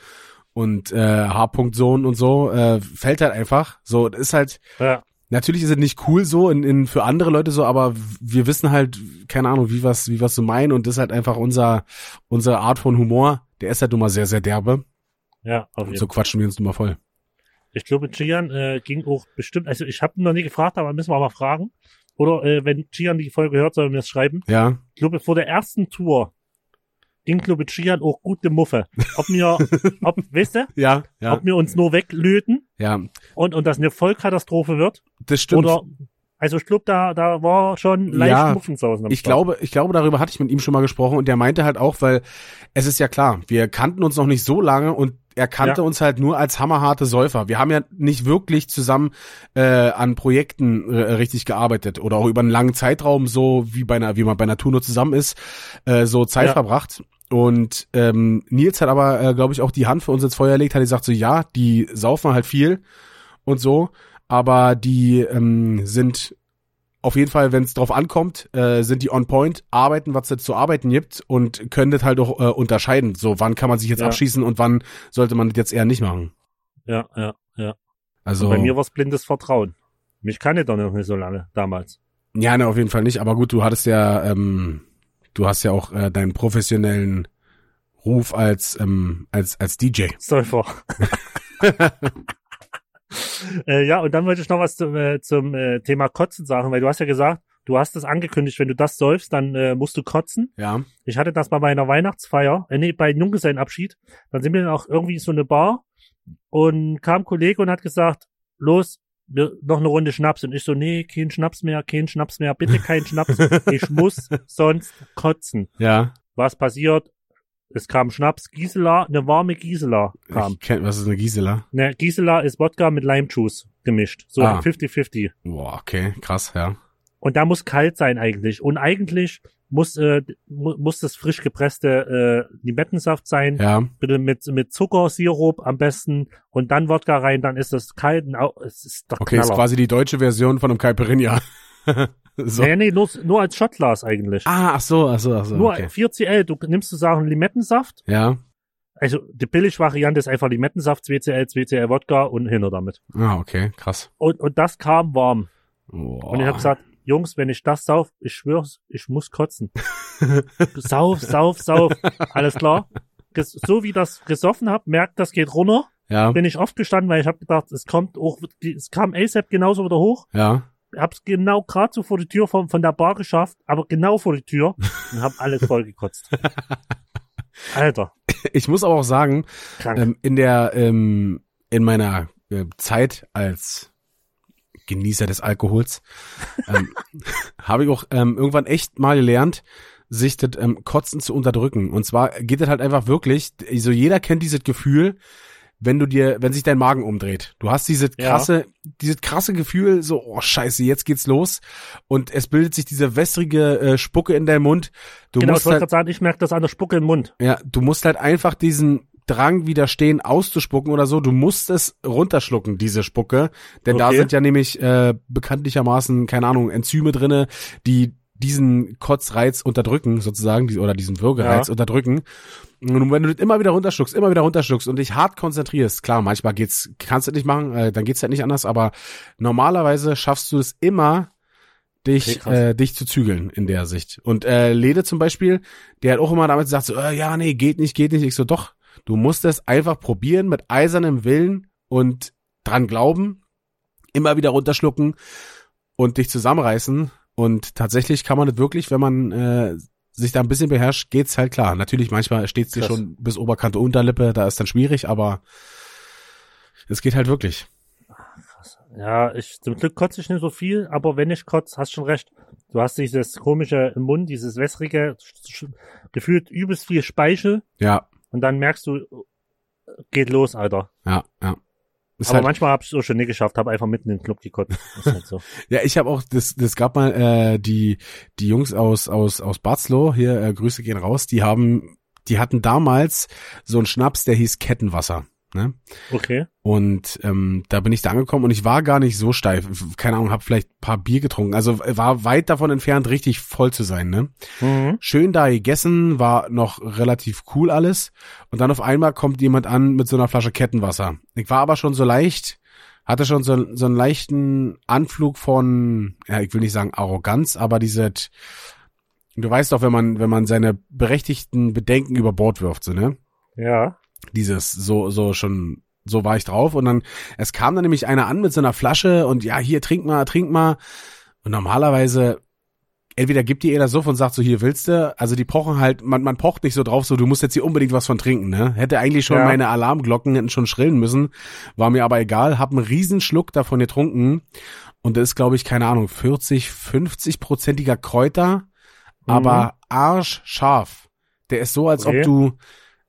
Speaker 1: und äh, H-Punkt-Sohn und so, äh, fällt halt einfach. So, das ist halt,
Speaker 2: ja,
Speaker 1: natürlich ist es nicht cool so in, in für andere Leute so, aber wir wissen halt, keine Ahnung, wie was, wie was so meinen und das ist halt einfach unser, unsere Art von Humor. Der ist halt nun mal sehr, sehr derbe.
Speaker 2: ja, auf jeden
Speaker 1: Und so quatschen wir uns nun mal voll.
Speaker 2: Ich glaube, Gian äh, ging auch bestimmt, also ich habe ihn noch nie gefragt, aber müssen wir mal fragen. Oder äh, wenn Gian die Folge hört, soll er mir das schreiben.
Speaker 1: Ja,
Speaker 2: Ich glaube, vor der ersten Tour ging, glaube ich, Gian auch gute Muffe. Ob wir, <laughs> ob, weißt du,
Speaker 1: ja, ja,
Speaker 2: ob wir uns nur weglöten
Speaker 1: ja.
Speaker 2: und, und das eine Vollkatastrophe wird.
Speaker 1: Das stimmt.
Speaker 2: Oder Also ich glaube, da, da war schon leicht
Speaker 1: Ja,
Speaker 2: Muffensausen am
Speaker 1: Ich
Speaker 2: Start.
Speaker 1: glaube, ich glaube, darüber hatte ich mit ihm schon mal gesprochen und der meinte halt auch, weil es ist ja klar, wir kannten uns noch nicht so lange und er kannte
Speaker 2: Ja.
Speaker 1: uns halt nur als hammerharte Säufer. Wir haben ja nicht wirklich zusammen äh, an Projekten äh, richtig gearbeitet oder auch über einen langen Zeitraum so wie bei einer, wie man bei einer Tour nur zusammen ist, äh, so Zeit
Speaker 2: Ja.
Speaker 1: verbracht. Und ähm, Nils hat aber, äh, glaube ich, auch die Hand für uns ins Feuer gelegt, hat gesagt so, ja, die saufen halt viel und so, aber die ähm, sind auf jeden Fall, wenn es drauf ankommt, äh, sind die on point, arbeiten, was es zu arbeiten gibt und können das halt auch äh, unterscheiden. So, wann kann man sich jetzt
Speaker 2: Ja.
Speaker 1: abschießen und wann sollte man das jetzt eher nicht machen.
Speaker 2: Ja, ja, ja.
Speaker 1: Also,
Speaker 2: Und bei mir war es blindes Vertrauen. Mich kannte doch noch nicht so lange damals.
Speaker 1: ja, ne, auf jeden Fall nicht. Aber gut, du hattest ja, ähm, du hast ja auch äh, deinen professionellen Ruf als ähm, als als DJ.
Speaker 2: Säufer. <laughs> <laughs> <laughs> äh, ja, und dann wollte ich noch was zum, äh, zum äh, Thema Kotzen sagen, weil du hast ja gesagt, du hast es angekündigt, wenn du das säufst, dann äh, musst du kotzen.
Speaker 1: Ja,
Speaker 2: Ich hatte das bei meiner Weihnachtsfeier, äh, nee, bei Junggesellenabschied. Dann sind wir dann auch irgendwie in so eine Bar und kam ein Kollege und hat gesagt, los, wir, noch eine Runde Schnaps. Und ich so, nee, kein Schnaps mehr, kein Schnaps mehr, bitte kein Schnaps. <laughs> Ich muss sonst kotzen.
Speaker 1: ja.
Speaker 2: Was passiert? Es kam Schnaps, Gisela, eine warme Gisela kam.
Speaker 1: Ich kenn, was ist eine Gisela?
Speaker 2: Ne, Gisela ist Wodka mit Lime Juice gemischt. So
Speaker 1: Ah.
Speaker 2: 50-50.
Speaker 1: Boah, okay, krass, ja.
Speaker 2: Und da muss kalt sein eigentlich. Und eigentlich muss, äh, mu muss das frisch gepresste äh, Limettensaft sein.
Speaker 1: Ja,
Speaker 2: Bitte mit, mit Zuckersirup am besten. Und dann Wodka rein, dann ist das kalt. Und au- es ist doch
Speaker 1: okay, ist
Speaker 2: Knaller.
Speaker 1: quasi die deutsche Version von einem Caipirinha. <laughs> so.
Speaker 2: Nee, nee, nur, nur als Shotglas eigentlich.
Speaker 1: Ah, ach so, ach so, ach so.
Speaker 2: nur
Speaker 1: okay.
Speaker 2: 4CL. Du nimmst sozusagen Limettensaft.
Speaker 1: Ja.
Speaker 2: Also die Billigvariante ist einfach Limettensaft, 2CL, 2CL Wodka und hinter damit.
Speaker 1: Ah, okay, krass.
Speaker 2: Und, und das kam warm.
Speaker 1: Boah.
Speaker 2: Und ich habe gesagt, Jungs, wenn ich das sauf, ich schwör's, ich muss kotzen. <laughs> sauf, sauf, sauf. Alles klar. So wie das gesoffen hab, merkt, das geht runter.
Speaker 1: ja,
Speaker 2: Bin ich aufgestanden, weil ich habe gedacht, es kommt auch, es kam ASAP genauso wieder hoch.
Speaker 1: ja.
Speaker 2: Hab's genau gerade so vor die Tür von, von der Bar geschafft, aber genau vor die Tür <laughs> und hab alles voll gekotzt. <laughs> Alter,
Speaker 1: Ich muss aber auch sagen, ähm, in der, ähm, in meiner äh, Zeit als Genießer des Alkohols, ähm, <laughs> habe ich auch ähm, irgendwann echt mal gelernt, sich das ähm, Kotzen zu unterdrücken. Und zwar geht das halt einfach wirklich, so jeder kennt dieses Gefühl, wenn du dir, wenn sich dein Magen umdreht. Du hast dieses
Speaker 2: Ja.
Speaker 1: krasse, dieses krasse Gefühl, so, oh scheiße, jetzt geht's los. Und es bildet sich diese wässrige äh, Spucke in deinem Mund. Du
Speaker 2: genau, ich
Speaker 1: musst
Speaker 2: wollte
Speaker 1: halt,
Speaker 2: gerade sagen, ich merke das an der Spucke im Mund.
Speaker 1: ja, du musst halt einfach diesen Drang widerstehen, auszuspucken oder so. Du musst es runterschlucken, diese Spucke. Denn da
Speaker 2: Okay.
Speaker 1: sind ja nämlich äh, bekanntlichermaßen, keine Ahnung, Enzyme drinne, die diesen Kotzreiz unterdrücken, sozusagen, die, oder diesen Würgereiz
Speaker 2: Ja.
Speaker 1: unterdrücken. Und wenn du das immer wieder runterschluckst, immer wieder runterschluckst und dich hart konzentrierst, klar, manchmal geht's, kannst du nicht machen, äh, dann geht's halt nicht anders, aber normalerweise schaffst du es immer,
Speaker 2: Okay,
Speaker 1: dich,
Speaker 2: krass.
Speaker 1: äh, dich zu zügeln in der Sicht. Und äh, Lede zum Beispiel, der hat auch immer damit gesagt, so, äh, ja, nee, geht nicht, geht nicht. Ich so, doch, du musst es einfach probieren mit eisernem Willen und dran glauben, immer wieder runterschlucken und dich zusammenreißen. Und tatsächlich kann man das wirklich, wenn man äh, sich da ein bisschen beherrscht, geht's halt klar. Natürlich, manchmal steht's dir
Speaker 2: Krass.
Speaker 1: schon bis Oberkante Unterlippe, da ist dann schwierig, aber es geht halt wirklich.
Speaker 2: Ja, ich, zum Glück kotze ich nicht so viel, aber wenn ich kotze, hast schon recht. Du hast dieses komische im Mund, dieses wässrige, gefühlt übelst viel Speichel
Speaker 1: Ja,
Speaker 2: und dann merkst du, geht los, Alter.
Speaker 1: ja, ja. Ist
Speaker 2: aber
Speaker 1: halt,
Speaker 2: manchmal habe ich es auch schon nicht geschafft, habe einfach mitten in den Club gekotzt. Halt so. <laughs>
Speaker 1: Ja, ich habe auch, das, das gab mal äh, die die Jungs aus aus aus Batzlow hier, äh, Grüße gehen raus. Die haben, die hatten damals so einen Schnaps, der hieß Kettenwasser. Ne?
Speaker 2: Okay.
Speaker 1: Und ähm, da bin ich da angekommen und ich war gar nicht so steif. Keine Ahnung, habe vielleicht ein paar Bier getrunken. Also war weit davon entfernt, richtig voll zu sein. Ne?
Speaker 2: Mhm.
Speaker 1: Schön da gegessen, war noch relativ cool alles. Und dann auf einmal kommt jemand an mit so einer Flasche Kettenwasser. Ich war aber schon so leicht, hatte schon so, so einen leichten Anflug von, ja, ich will nicht sagen Arroganz, aber diese, du weißt doch, wenn man, wenn man seine berechtigten Bedenken über Bord wirft, so, ne?
Speaker 2: Ja.
Speaker 1: Dieses, so, so schon, so war ich drauf. Und dann, es kam dann nämlich einer an mit so einer Flasche und ja, hier, trink mal, trink mal. Und normalerweise, entweder gibt die ihr das so und sagt so, hier willst du, also die pochen halt, man, man pocht nicht so drauf, so, du musst jetzt hier unbedingt was von trinken, ne? Hätte eigentlich schon
Speaker 2: Ja.
Speaker 1: meine Alarmglocken hätten schon schrillen müssen, war mir aber egal, hab einen Riesenschluck davon getrunken und da ist, glaube ich, keine Ahnung, 40, 50-prozentiger Kräuter,
Speaker 2: Mhm.
Speaker 1: aber arschscharf. Der ist so, als
Speaker 2: Okay.
Speaker 1: ob du,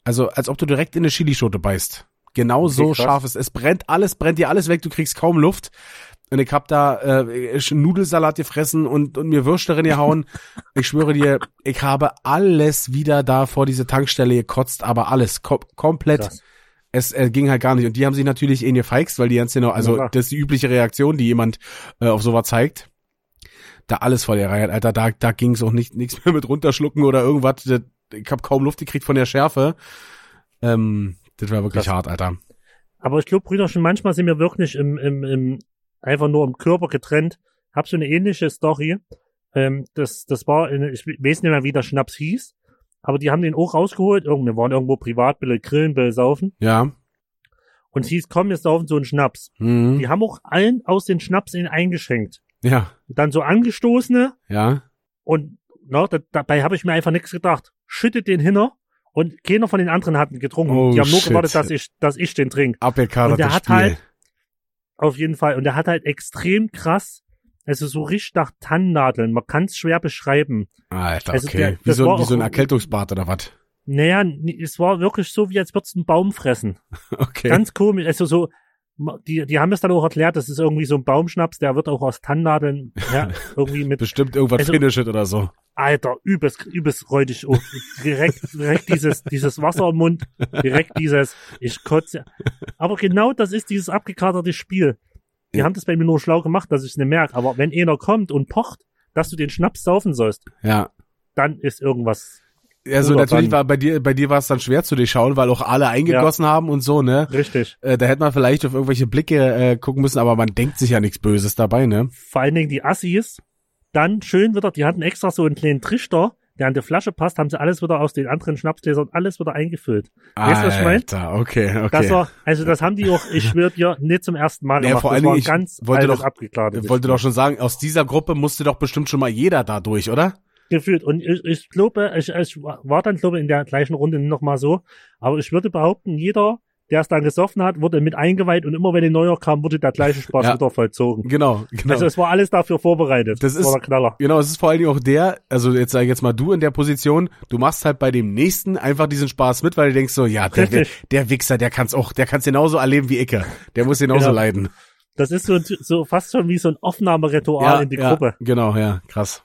Speaker 1: also als ob du direkt in eine Chilischote beißt. Genau
Speaker 2: Okay,
Speaker 1: so
Speaker 2: krass.
Speaker 1: scharf ist. Es brennt alles, brennt dir alles weg, du kriegst kaum Luft. Und ich hab da äh, Nudelsalat gefressen und, und mir Würste drin gehauen. <laughs> ich schwöre dir, ich habe alles wieder da vor diese Tankstelle gekotzt, aber alles, kom komplett.
Speaker 2: Krass.
Speaker 1: Es äh, ging halt gar nicht. Und die haben sich natürlich eh gefeixt, weil die ganz genau, also
Speaker 2: Ja,
Speaker 1: das ist die übliche Reaktion, die jemand äh, auf sowas zeigt. Da alles vor der Reihe, Alter, da, da ging es auch nicht nichts mehr mit runterschlucken oder irgendwas. Das, ich habe kaum Luft gekriegt von der Schärfe. Ähm, das war wirklich
Speaker 2: Krass.
Speaker 1: hart, Alter.
Speaker 2: Aber ich glaube, Brüderchen, manchmal sind wir wirklich im, im, im, einfach nur im Körper getrennt. Hab so eine ähnliche Story. Ähm, das, das war, in, ich weiß nicht mehr, wie der Schnaps hieß, aber die haben den auch rausgeholt. Wir waren irgendwo privat, Bill grillen, Bill saufen.
Speaker 1: Ja.
Speaker 2: Und es hieß, komm, wir saufen so einen Schnaps.
Speaker 1: Mhm.
Speaker 2: Die haben auch allen aus den Schnaps in eingeschenkt.
Speaker 1: Ja.
Speaker 2: Dann so angestoßene
Speaker 1: Ja.
Speaker 2: und na, da, dabei habe ich mir einfach nichts gedacht. Schüttet den hinter und keiner von den anderen hat ihn getrunken.
Speaker 1: Oh,
Speaker 2: die haben nur
Speaker 1: shit.
Speaker 2: gewartet, dass ich, dass ich den trinke.
Speaker 1: Abgekadert
Speaker 2: Und der hat
Speaker 1: Spiel.
Speaker 2: halt- Auf jeden Fall. Und der hat halt extrem krass, also so richtig nach Tannennadeln. Man kann es schwer beschreiben.
Speaker 1: Alter,
Speaker 2: also
Speaker 1: okay.
Speaker 2: der-
Speaker 1: wie, so, wie so ein Erkältungsbad oder was?
Speaker 2: Naja, es war wirklich so, wie als würdest du einen Baum fressen. <laughs>
Speaker 1: Okay.
Speaker 2: Ganz komisch. Also so, die, die haben es dann auch erklärt, das ist irgendwie so ein Baumschnaps, der wird auch aus Tannennadeln, ja, <laughs> irgendwie mit,
Speaker 1: Bestimmt irgendwas
Speaker 2: Also-
Speaker 1: Finnisches oder so.
Speaker 2: Alter, übelst, übelst räudig. Oh, direkt, direkt dieses, dieses Wasser im Mund, direkt dieses, ich kotze. Aber genau das ist dieses abgekaterte Spiel. Die
Speaker 1: Ja.
Speaker 2: haben das bei mir nur schlau gemacht, dass ich es nicht merke. Aber wenn einer kommt und pocht, dass du den Schnaps saufen sollst,
Speaker 1: Ja.
Speaker 2: dann ist irgendwas
Speaker 1: Also natürlich war bei dir, bei dir war es dann schwer zu durchschauen, weil auch alle eingegossen haben und so, ne?
Speaker 2: richtig.
Speaker 1: Äh, da hätte man vielleicht auf irgendwelche Blicke äh, gucken müssen, aber man denkt sich ja nichts Böses dabei, ne?
Speaker 2: Vor allen Dingen die Assis. Dann schön wieder, die hatten extra so einen kleinen Trichter, der an die Flasche passt, haben sie alles wieder aus den anderen Schnapsgläsern alles wieder eingefüllt. Weißt du, was ich mein?
Speaker 1: Alter, okay, okay.
Speaker 2: Das war, also das haben die auch, ich <laughs> schwör dir, nicht zum ersten Mal
Speaker 1: Ja, vor
Speaker 2: das
Speaker 1: allen
Speaker 2: war
Speaker 1: Dingen, ich
Speaker 2: ganz
Speaker 1: wollte doch-
Speaker 2: abgekladertes
Speaker 1: Ich wollte doch schon sagen, aus dieser Gruppe musste doch bestimmt schon mal jeder da durch, oder?
Speaker 2: Gefühlt. Und ich, ich glaube, ich, ich war dann, glaube ich, in der gleichen Runde nochmal so. Aber ich würde behaupten, jeder, der es dann gesoffen hat, wurde mit eingeweiht und immer wenn ein neuer kam, wurde der gleiche Spaß
Speaker 1: Ja.
Speaker 2: wieder vollzogen.
Speaker 1: Genau, genau.
Speaker 2: Also es war alles dafür vorbereitet.
Speaker 1: Das ist-
Speaker 2: war der Knaller.
Speaker 1: Genau, es ist vor allen Dingen auch der, also jetzt sage ich jetzt mal du in der Position, du machst halt bei dem nächsten einfach diesen Spaß mit, weil du denkst so, ja, der, der, der Wichser, der kann's auch, der kann's genauso erleben wie Icke. Der muss genauso
Speaker 2: Genau.
Speaker 1: leiden.
Speaker 2: Das ist so, so fast schon wie so ein Aufnahmeritual in die
Speaker 1: ja,
Speaker 2: Gruppe.
Speaker 1: Genau, ja, krass.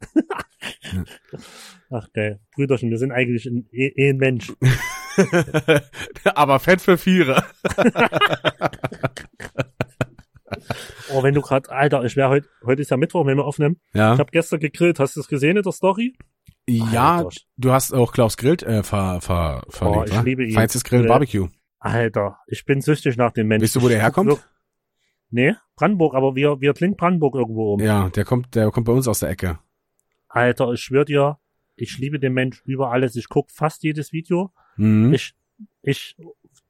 Speaker 1: <laughs>
Speaker 2: Ach geil. Brüderchen, wir sind eigentlich ein, eh, eh ein Mensch. <laughs>
Speaker 1: Aber fett für Vierer. <laughs>
Speaker 2: Oh, wenn du grad, Alter, ich wäre heute, heute ist ja Mittwoch, wenn wir aufnehmen.
Speaker 1: Ja.
Speaker 2: Ich habe gestern gegrillt. Hast du es gesehen in der Story?
Speaker 1: Ja,
Speaker 2: Alter,
Speaker 1: du hast auch Klaus Grillt äh, ver, ver, verlinkt,
Speaker 2: Oh, ich
Speaker 1: wa?
Speaker 2: liebe ihn.
Speaker 1: Feinstes Grill. Barbecue.
Speaker 2: Alter, ich bin süchtig nach dem Menschen.
Speaker 1: Weißt du, wo der herkommt?
Speaker 2: Nee, Brandenburg, aber wir, wir klingt Brandenburg irgendwo um.
Speaker 1: Ja, der kommt, der kommt bei uns aus der Ecke.
Speaker 2: Alter, ich schwör dir, ich liebe den Mensch über alles. Ich guck fast jedes Video.
Speaker 1: Mhm.
Speaker 2: Ich, ich,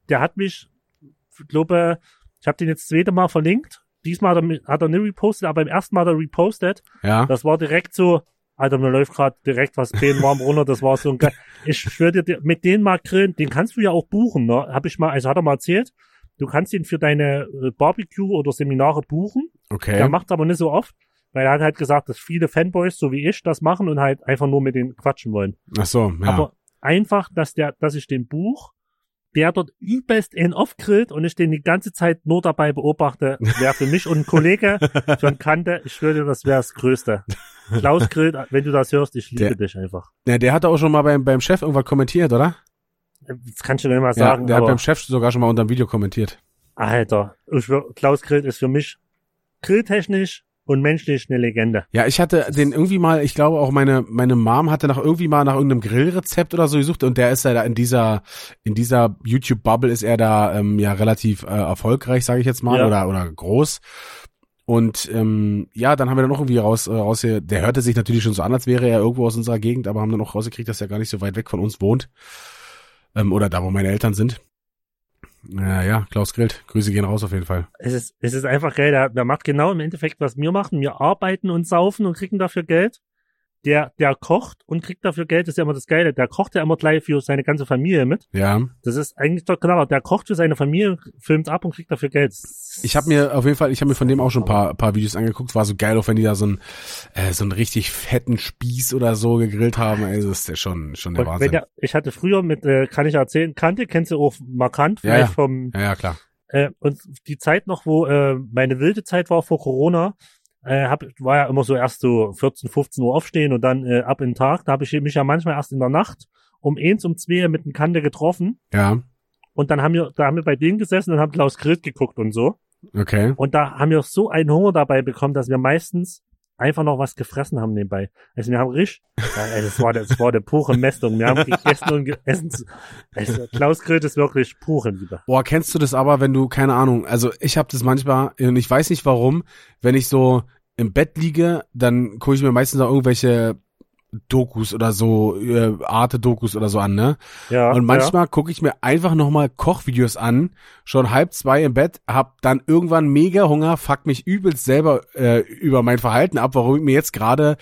Speaker 2: der hat mich, ich glaube, ich habe den jetzt das zweite Mal verlinkt. Diesmal hat er, hat er nicht repostet, aber beim ersten Mal hat er repostet.
Speaker 1: Ja.
Speaker 2: Das war direkt so, Alter, mir läuft gerade direkt was warm runter. Das war so ein geil. Ich schwör dir, mit den mal grillen, den kannst du ja auch buchen, ne? Hab ich mal, also hat er mal erzählt. Du kannst ihn für deine äh, Barbecue oder Seminare buchen.
Speaker 1: Okay.
Speaker 2: Der macht aber nicht so oft, weil er hat halt gesagt, dass viele Fanboys, so wie ich, das machen und halt einfach nur mit denen quatschen wollen.
Speaker 1: Ach so, ja.
Speaker 2: Aber einfach, dass der, dass ich den Buch, der dort übelst in off grillt und ich den die ganze Zeit nur dabei beobachte, wäre für mich und ein Kollege <laughs> von Kante, ich würde, das wäre das Größte. Klaus grillt, wenn du das hörst, ich liebe
Speaker 1: Der-
Speaker 2: dich einfach.
Speaker 1: ja, der hat auch schon mal beim, beim Chef irgendwas kommentiert, oder?
Speaker 2: Das kannst du nicht mal
Speaker 1: Ja,
Speaker 2: sagen,
Speaker 1: der hat beim Chef sogar schon mal unter dem Video kommentiert.
Speaker 2: Alter, ich Klaus grillt ist für mich grilltechnisch und menschlich eine Legende.
Speaker 1: Ja, ich hatte den irgendwie mal, ich glaube auch meine meine Mom hatte nach irgendwie mal nach irgendeinem Grillrezept oder so gesucht und der ist ja da in dieser in dieser YouTube Bubble ist er da ähm, ja relativ äh, erfolgreich, sage ich jetzt mal,
Speaker 2: Ja.
Speaker 1: oder oder groß. Und ähm, ja, dann haben wir dann noch irgendwie raus, äh, raus hier, der hörte sich natürlich schon so an, als wäre er irgendwo aus unserer Gegend, aber haben dann auch rausgekriegt, dass er gar nicht so weit weg von uns wohnt. Ähm, oder da, wo meine Eltern sind. Äh, ja, Klaus Grillt, Grüße gehen raus auf jeden Fall.
Speaker 2: Es ist, es ist einfach geil. Der, der macht genau im Endeffekt, was wir machen. Wir arbeiten und saufen und kriegen dafür Geld. Der, der kocht und kriegt dafür Geld, das ist ja immer das Geile. Der kocht ja immer gleich für seine ganze Familie mit.
Speaker 1: Ja.
Speaker 2: Das ist eigentlich doch genau. Der kocht für seine Familie, filmt ab und kriegt dafür Geld.
Speaker 1: Ich habe mir auf jeden Fall, ich habe mir von dem auch schon ein paar, paar Videos angeguckt. War so geil, auch wenn die da so einen, äh, so einen richtig fetten Spieß oder so gegrillt haben. Also das ist ja schon, schon der
Speaker 2: Und
Speaker 1: Wahnsinn.
Speaker 2: der, ich hatte früher mit, äh, kann ich erzählen, Kante, kennst du auch markant,
Speaker 1: Ja,
Speaker 2: vielleicht
Speaker 1: ja.
Speaker 2: vom,
Speaker 1: ja, ja, klar.
Speaker 2: äh, und die Zeit noch, wo äh, meine wilde Zeit war vor Corona, äh, hab, war ja immer so erst so 14, 15 Uhr aufstehen und dann äh, ab in den Tag. Da habe ich mich ja manchmal erst in der Nacht um eins, um zwei mit dem Kante getroffen.
Speaker 1: Ja,
Speaker 2: Und dann haben wir, da haben wir bei denen gesessen und haben Klaus Grillt geguckt und so.
Speaker 1: okay.
Speaker 2: Und da haben wir so einen Hunger dabei bekommen, dass wir meistens einfach noch was gefressen haben nebenbei. Also wir haben richtig, ey, das war, das war eine pure Mästung. Wir haben gegessen und gegessen. Also Klaus Grillt ist wirklich pure Liebe.
Speaker 1: Boah, kennst du das aber, wenn du, keine Ahnung, also ich habe das manchmal, und ich weiß nicht warum, wenn ich so im Bett liege, dann gucke ich mir meistens auch irgendwelche Dokus oder so, äh, Arte-Dokus oder so an, ne?
Speaker 2: Ja.
Speaker 1: Und manchmal gucke ich mir einfach nochmal Kochvideos an, schon halb zwei im Bett, hab dann irgendwann mega Hunger, fuck mich übelst selber äh, über mein Verhalten ab, warum ich mir jetzt gerade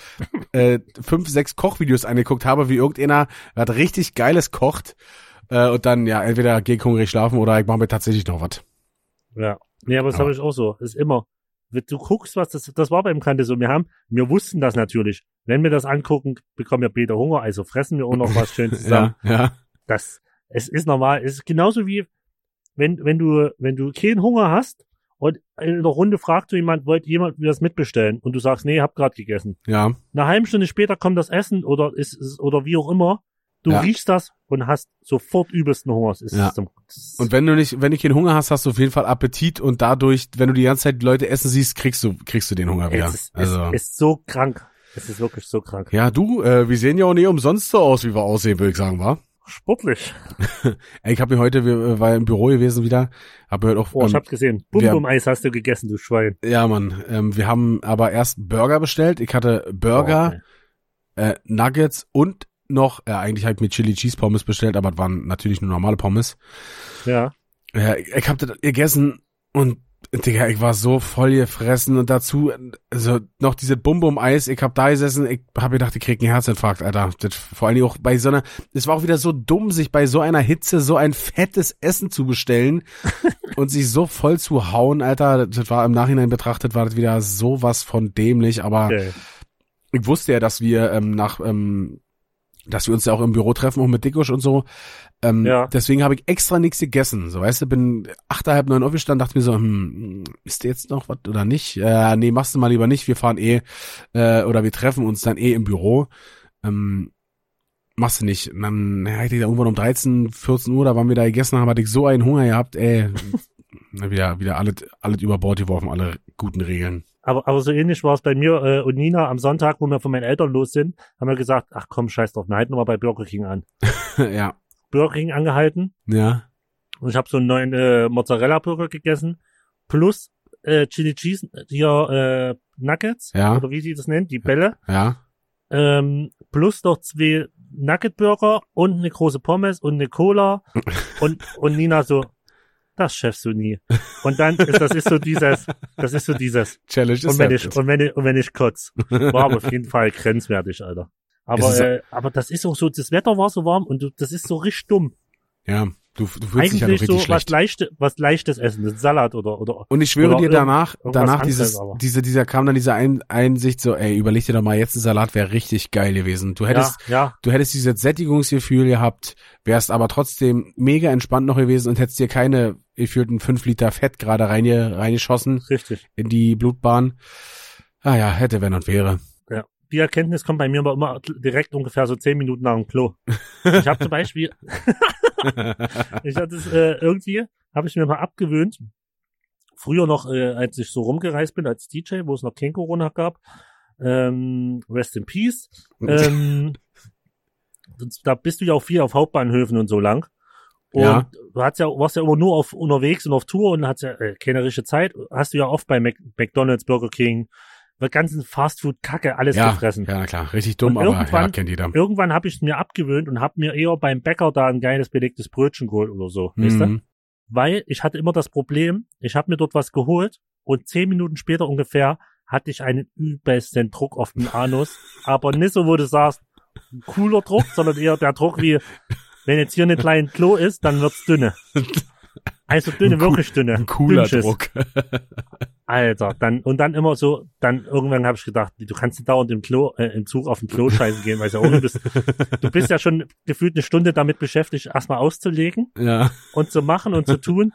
Speaker 1: äh, fünf, sechs Kochvideos angeguckt habe, wie irgendeiner was richtig Geiles kocht äh, und dann ja entweder geh ich hungrig schlafen oder ich mache mir tatsächlich noch was.
Speaker 2: Ja. ja. Nee, aber das
Speaker 1: Aber-
Speaker 2: habe ich auch so. Das ist immer. Du guckst, was das, das war beim Kante so. Wir haben, wir wussten das natürlich. Wenn wir das angucken, bekommen wir später Hunger, also fressen wir auch noch was schön <laughs> zusammen.
Speaker 1: Ja, ja.
Speaker 2: das, es ist normal. Es ist genauso wie, wenn, wenn du, wenn du keinen Hunger hast und in der Runde fragt du jemand, wollt jemand mir das mitbestellen? Und du sagst, nee, hab grad gegessen.
Speaker 1: Ja,
Speaker 2: Eine halbe Stunde später kommt das Essen oder ist, ist oder wie auch immer. Du
Speaker 1: Ja.
Speaker 2: riechst das und hast sofort übelsten Hunger. Es ist
Speaker 1: Ja.
Speaker 2: zum,
Speaker 1: und wenn du nicht, wenn du keinen Hunger hast, hast du auf jeden Fall Appetit und dadurch, wenn du die ganze Zeit die Leute essen siehst, kriegst du, kriegst du den Hunger wieder.
Speaker 2: es, ist,
Speaker 1: also.
Speaker 2: es ist so krank. Es ist wirklich so krank.
Speaker 1: ja, du, äh, wir sehen ja auch nicht umsonst so aus, wie wir aussehen, würde ich sagen, wa?
Speaker 2: Sportlich. <laughs>
Speaker 1: Ich habe mir heute, wir äh, war im Büro gewesen wieder, habe heute auch,
Speaker 2: Oh, ich
Speaker 1: ähm,
Speaker 2: hab's gesehen. Bum
Speaker 1: wir-
Speaker 2: Bum Eis hast du gegessen, du Schwein.
Speaker 1: ja Mann, ähm, wir haben aber erst Burger bestellt. Ich hatte Burger,
Speaker 2: Oh,
Speaker 1: äh, Nuggets und noch, äh, eigentlich halt mit Chili Cheese Pommes bestellt, aber es waren natürlich nur normale Pommes.
Speaker 2: ja.
Speaker 1: Ja, ich hab das gegessen und Digga, ich war so voll gefressen und dazu also noch diese Bum Bum Eis, ich hab da gesessen, ich hab gedacht, ich krieg einen Herzinfarkt, Alter. Das, vor allen Dingen auch bei so einer, es war auch wieder so dumm, sich bei so einer Hitze so ein fettes Essen zu bestellen <laughs> und sich so voll zu hauen, Alter. Das war im Nachhinein betrachtet, war das wieder sowas von dämlich, aber
Speaker 2: Okay.
Speaker 1: ich wusste ja, dass wir ähm, nach, ähm, dass wir uns ja auch im Büro treffen, auch mit Dickusch und so. Ähm,
Speaker 2: Ja.
Speaker 1: Deswegen habe ich extra nichts gegessen. So, weißt du, bin acht, halb neun aufgestanden, dachte mir so, hm, ist jetzt noch was oder nicht? Äh, nee, machst du mal lieber nicht. Wir fahren eh, äh, oder wir treffen uns dann eh im Büro. Ähm, machst du nicht. Und dann ja, ich da irgendwann um 13, 14 Uhr, da waren wir da gegessen haben, hatte ich so einen Hunger gehabt, ey. <laughs> Wieder, wieder alles, alles über Bord geworfen, alle guten Regeln.
Speaker 2: Aber, aber so ähnlich war es bei mir äh, und Nina am Sonntag, wo wir von meinen Eltern los sind, haben wir gesagt, ach komm, scheiß drauf, wir halten mal bei Burger King an. <laughs>
Speaker 1: ja.
Speaker 2: Burger King angehalten
Speaker 1: Ja.
Speaker 2: und ich habe so einen neuen äh, Mozzarella-Burger gegessen, plus äh, Chili Cheese, hier äh, Nuggets,
Speaker 1: Ja.
Speaker 2: oder wie sie das nennt, die Bälle,
Speaker 1: Ja.
Speaker 2: ähm, plus noch zwei Nugget-Burger und eine große Pommes und eine Cola <laughs> und, und Nina so, das schaffst du nie. Und dann ist das ist so dieses, das ist so dieses,
Speaker 1: Challenge
Speaker 2: und wenn ich, und wenn ich, und wenn ich kotz. War aber auf jeden Fall grenzwertig, Alter. Aber, äh, aber das ist auch so, das Wetter war so warm und das ist so richtig dumm.
Speaker 1: Ja, du, du fühlst dich ja richtig
Speaker 2: so was
Speaker 1: schlecht.
Speaker 2: leichte, was leichtes Essen, Salat oder, oder,
Speaker 1: Und ich schwöre dir danach, danach dieses,
Speaker 2: aber.
Speaker 1: diese, dieser kam dann diese Ein Einsicht so, ey, überleg dir doch mal, jetzt ein Salat wäre richtig geil gewesen. Du hättest,
Speaker 2: ja, ja,
Speaker 1: du hättest dieses Sättigungsgefühl gehabt, wärst aber trotzdem mega entspannt noch gewesen und hättest dir keine gefühlten fünf Liter Fett gerade reinge reingeschossen
Speaker 2: richtig.
Speaker 1: in die Blutbahn. Ah ja, hätte, wenn und wäre.
Speaker 2: Ja. Die Erkenntnis kommt bei mir aber immer direkt ungefähr so zehn Minuten nach dem Klo. Ich habe zum Beispiel, <laughs> <laughs> ich hatte es äh, irgendwie, habe ich mir mal abgewöhnt. Früher noch, äh, als ich so rumgereist bin als DJ, wo es noch kein Corona gab, ähm, Rest in Peace. <laughs> Ähm, da bist du ja auch viel auf Hauptbahnhöfen und so lang. Und
Speaker 1: Ja.
Speaker 2: du hast ja, warst ja immer nur auf unterwegs und auf Tour und hast ja äh, keine richtige Zeit. Hast du ja oft bei Mac McDonalds, Burger King, bei ganzen Fastfood-Kacke alles
Speaker 1: ja,
Speaker 2: gefressen.
Speaker 1: ja, klar, richtig dumm,
Speaker 2: Und
Speaker 1: aber ja,
Speaker 2: irgendwann-
Speaker 1: kennt jeder.
Speaker 2: Irgendwann habe ich es mir abgewöhnt und habe mir eher beim Bäcker da ein geiles belegtes Brötchen geholt oder so. Weißt du?
Speaker 1: Mhm.
Speaker 2: Weil ich hatte immer das Problem, ich habe mir dort was geholt und zehn Minuten später ungefähr hatte ich einen übelsten Druck auf den Anus. Aber nicht so, wo du sagst, ein cooler Druck, sondern eher der Druck wie, <laughs> wenn jetzt hier eine kleine Klo ist, dann wird's dünne. <laughs> Also dünne, wirklich dünne.
Speaker 1: Ein cooler
Speaker 2: Dünnschiss.
Speaker 1: Druck. <laughs> <laughs>
Speaker 2: Alter, dann und dann immer so, dann irgendwann habe ich gedacht, du kannst nicht dauernd im Klo, äh, im Zug auf den Klo scheißen gehen, weil ja auch du bist, du bist ja schon gefühlt eine Stunde damit beschäftigt, erstmal auszulegen
Speaker 1: ja.
Speaker 2: und zu machen und zu tun.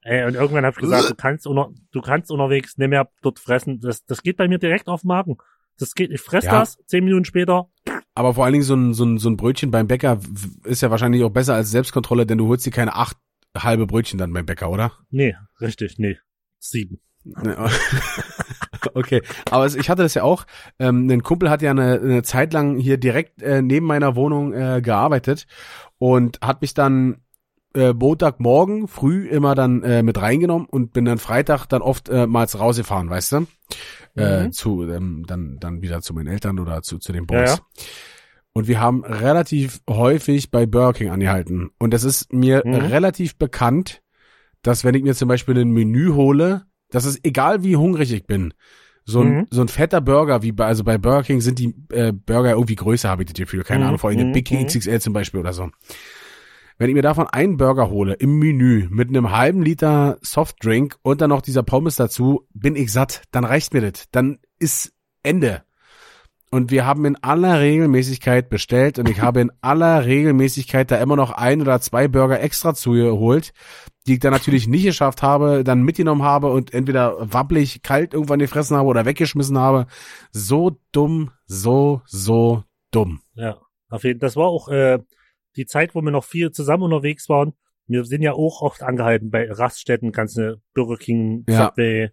Speaker 2: Ey, und irgendwann habe ich gesagt, du kannst unter, du kannst unterwegs nicht mehr dort fressen. Das, das geht bei mir direkt auf den Magen. Das geht, ich fress
Speaker 1: Ja.
Speaker 2: das, zehn Minuten später.
Speaker 1: Aber vor allen Dingen so ein, so, ein, so ein Brötchen beim Bäcker ist ja wahrscheinlich auch besser als Selbstkontrolle, denn du holst dir keine acht halbe Brötchen dann beim Bäcker, oder?
Speaker 2: Nee, richtig, nee. Sieben.
Speaker 1: Ja. <laughs> Okay, aber ich hatte das ja auch. Ähm, ein Kumpel hat ja eine, eine Zeit lang hier direkt äh, neben meiner Wohnung äh, gearbeitet und hat mich dann äh, Montagmorgen früh immer dann äh, mit reingenommen und bin dann Freitag dann oft äh, rausgefahren, weißt du? Äh,
Speaker 2: Mhm.
Speaker 1: zu ähm, dann dann wieder zu meinen Eltern oder zu zu den
Speaker 2: Ja,
Speaker 1: Boys.
Speaker 2: ja.
Speaker 1: Und wir haben relativ häufig bei Burger King angehalten. Und es ist mir
Speaker 2: Mhm.
Speaker 1: relativ bekannt, dass wenn ich mir zum Beispiel ein Menü hole, das ist egal wie hungrig ich bin, so ein,
Speaker 2: Mhm.
Speaker 1: so ein fetter Burger, wie bei, also bei Burger King sind die äh, Burger irgendwie größer, habe ich das Gefühl. Keine
Speaker 2: Mhm.
Speaker 1: Ahnung, vor allem
Speaker 2: Mhm.
Speaker 1: Big
Speaker 2: Mhm.
Speaker 1: XXL zum Beispiel oder so. Wenn ich mir davon einen Burger hole im Menü mit einem halben Liter Softdrink und dann noch dieser Pommes dazu, bin ich satt. Dann reicht mir das. Dann ist Ende. Und wir haben in aller Regelmäßigkeit bestellt und ich habe in aller Regelmäßigkeit da immer noch ein oder zwei Burger extra zugeholt, die ich dann natürlich nicht geschafft habe, dann mitgenommen habe und entweder wabbelig kalt irgendwann gefressen habe oder weggeschmissen habe. So dumm, so, so dumm.
Speaker 2: Ja, auf jeden Das war auch äh, die Zeit, wo wir noch viel zusammen unterwegs waren. Wir sind ja auch oft angehalten bei Raststätten, ganze Burger King,
Speaker 1: Ja.
Speaker 2: Subway,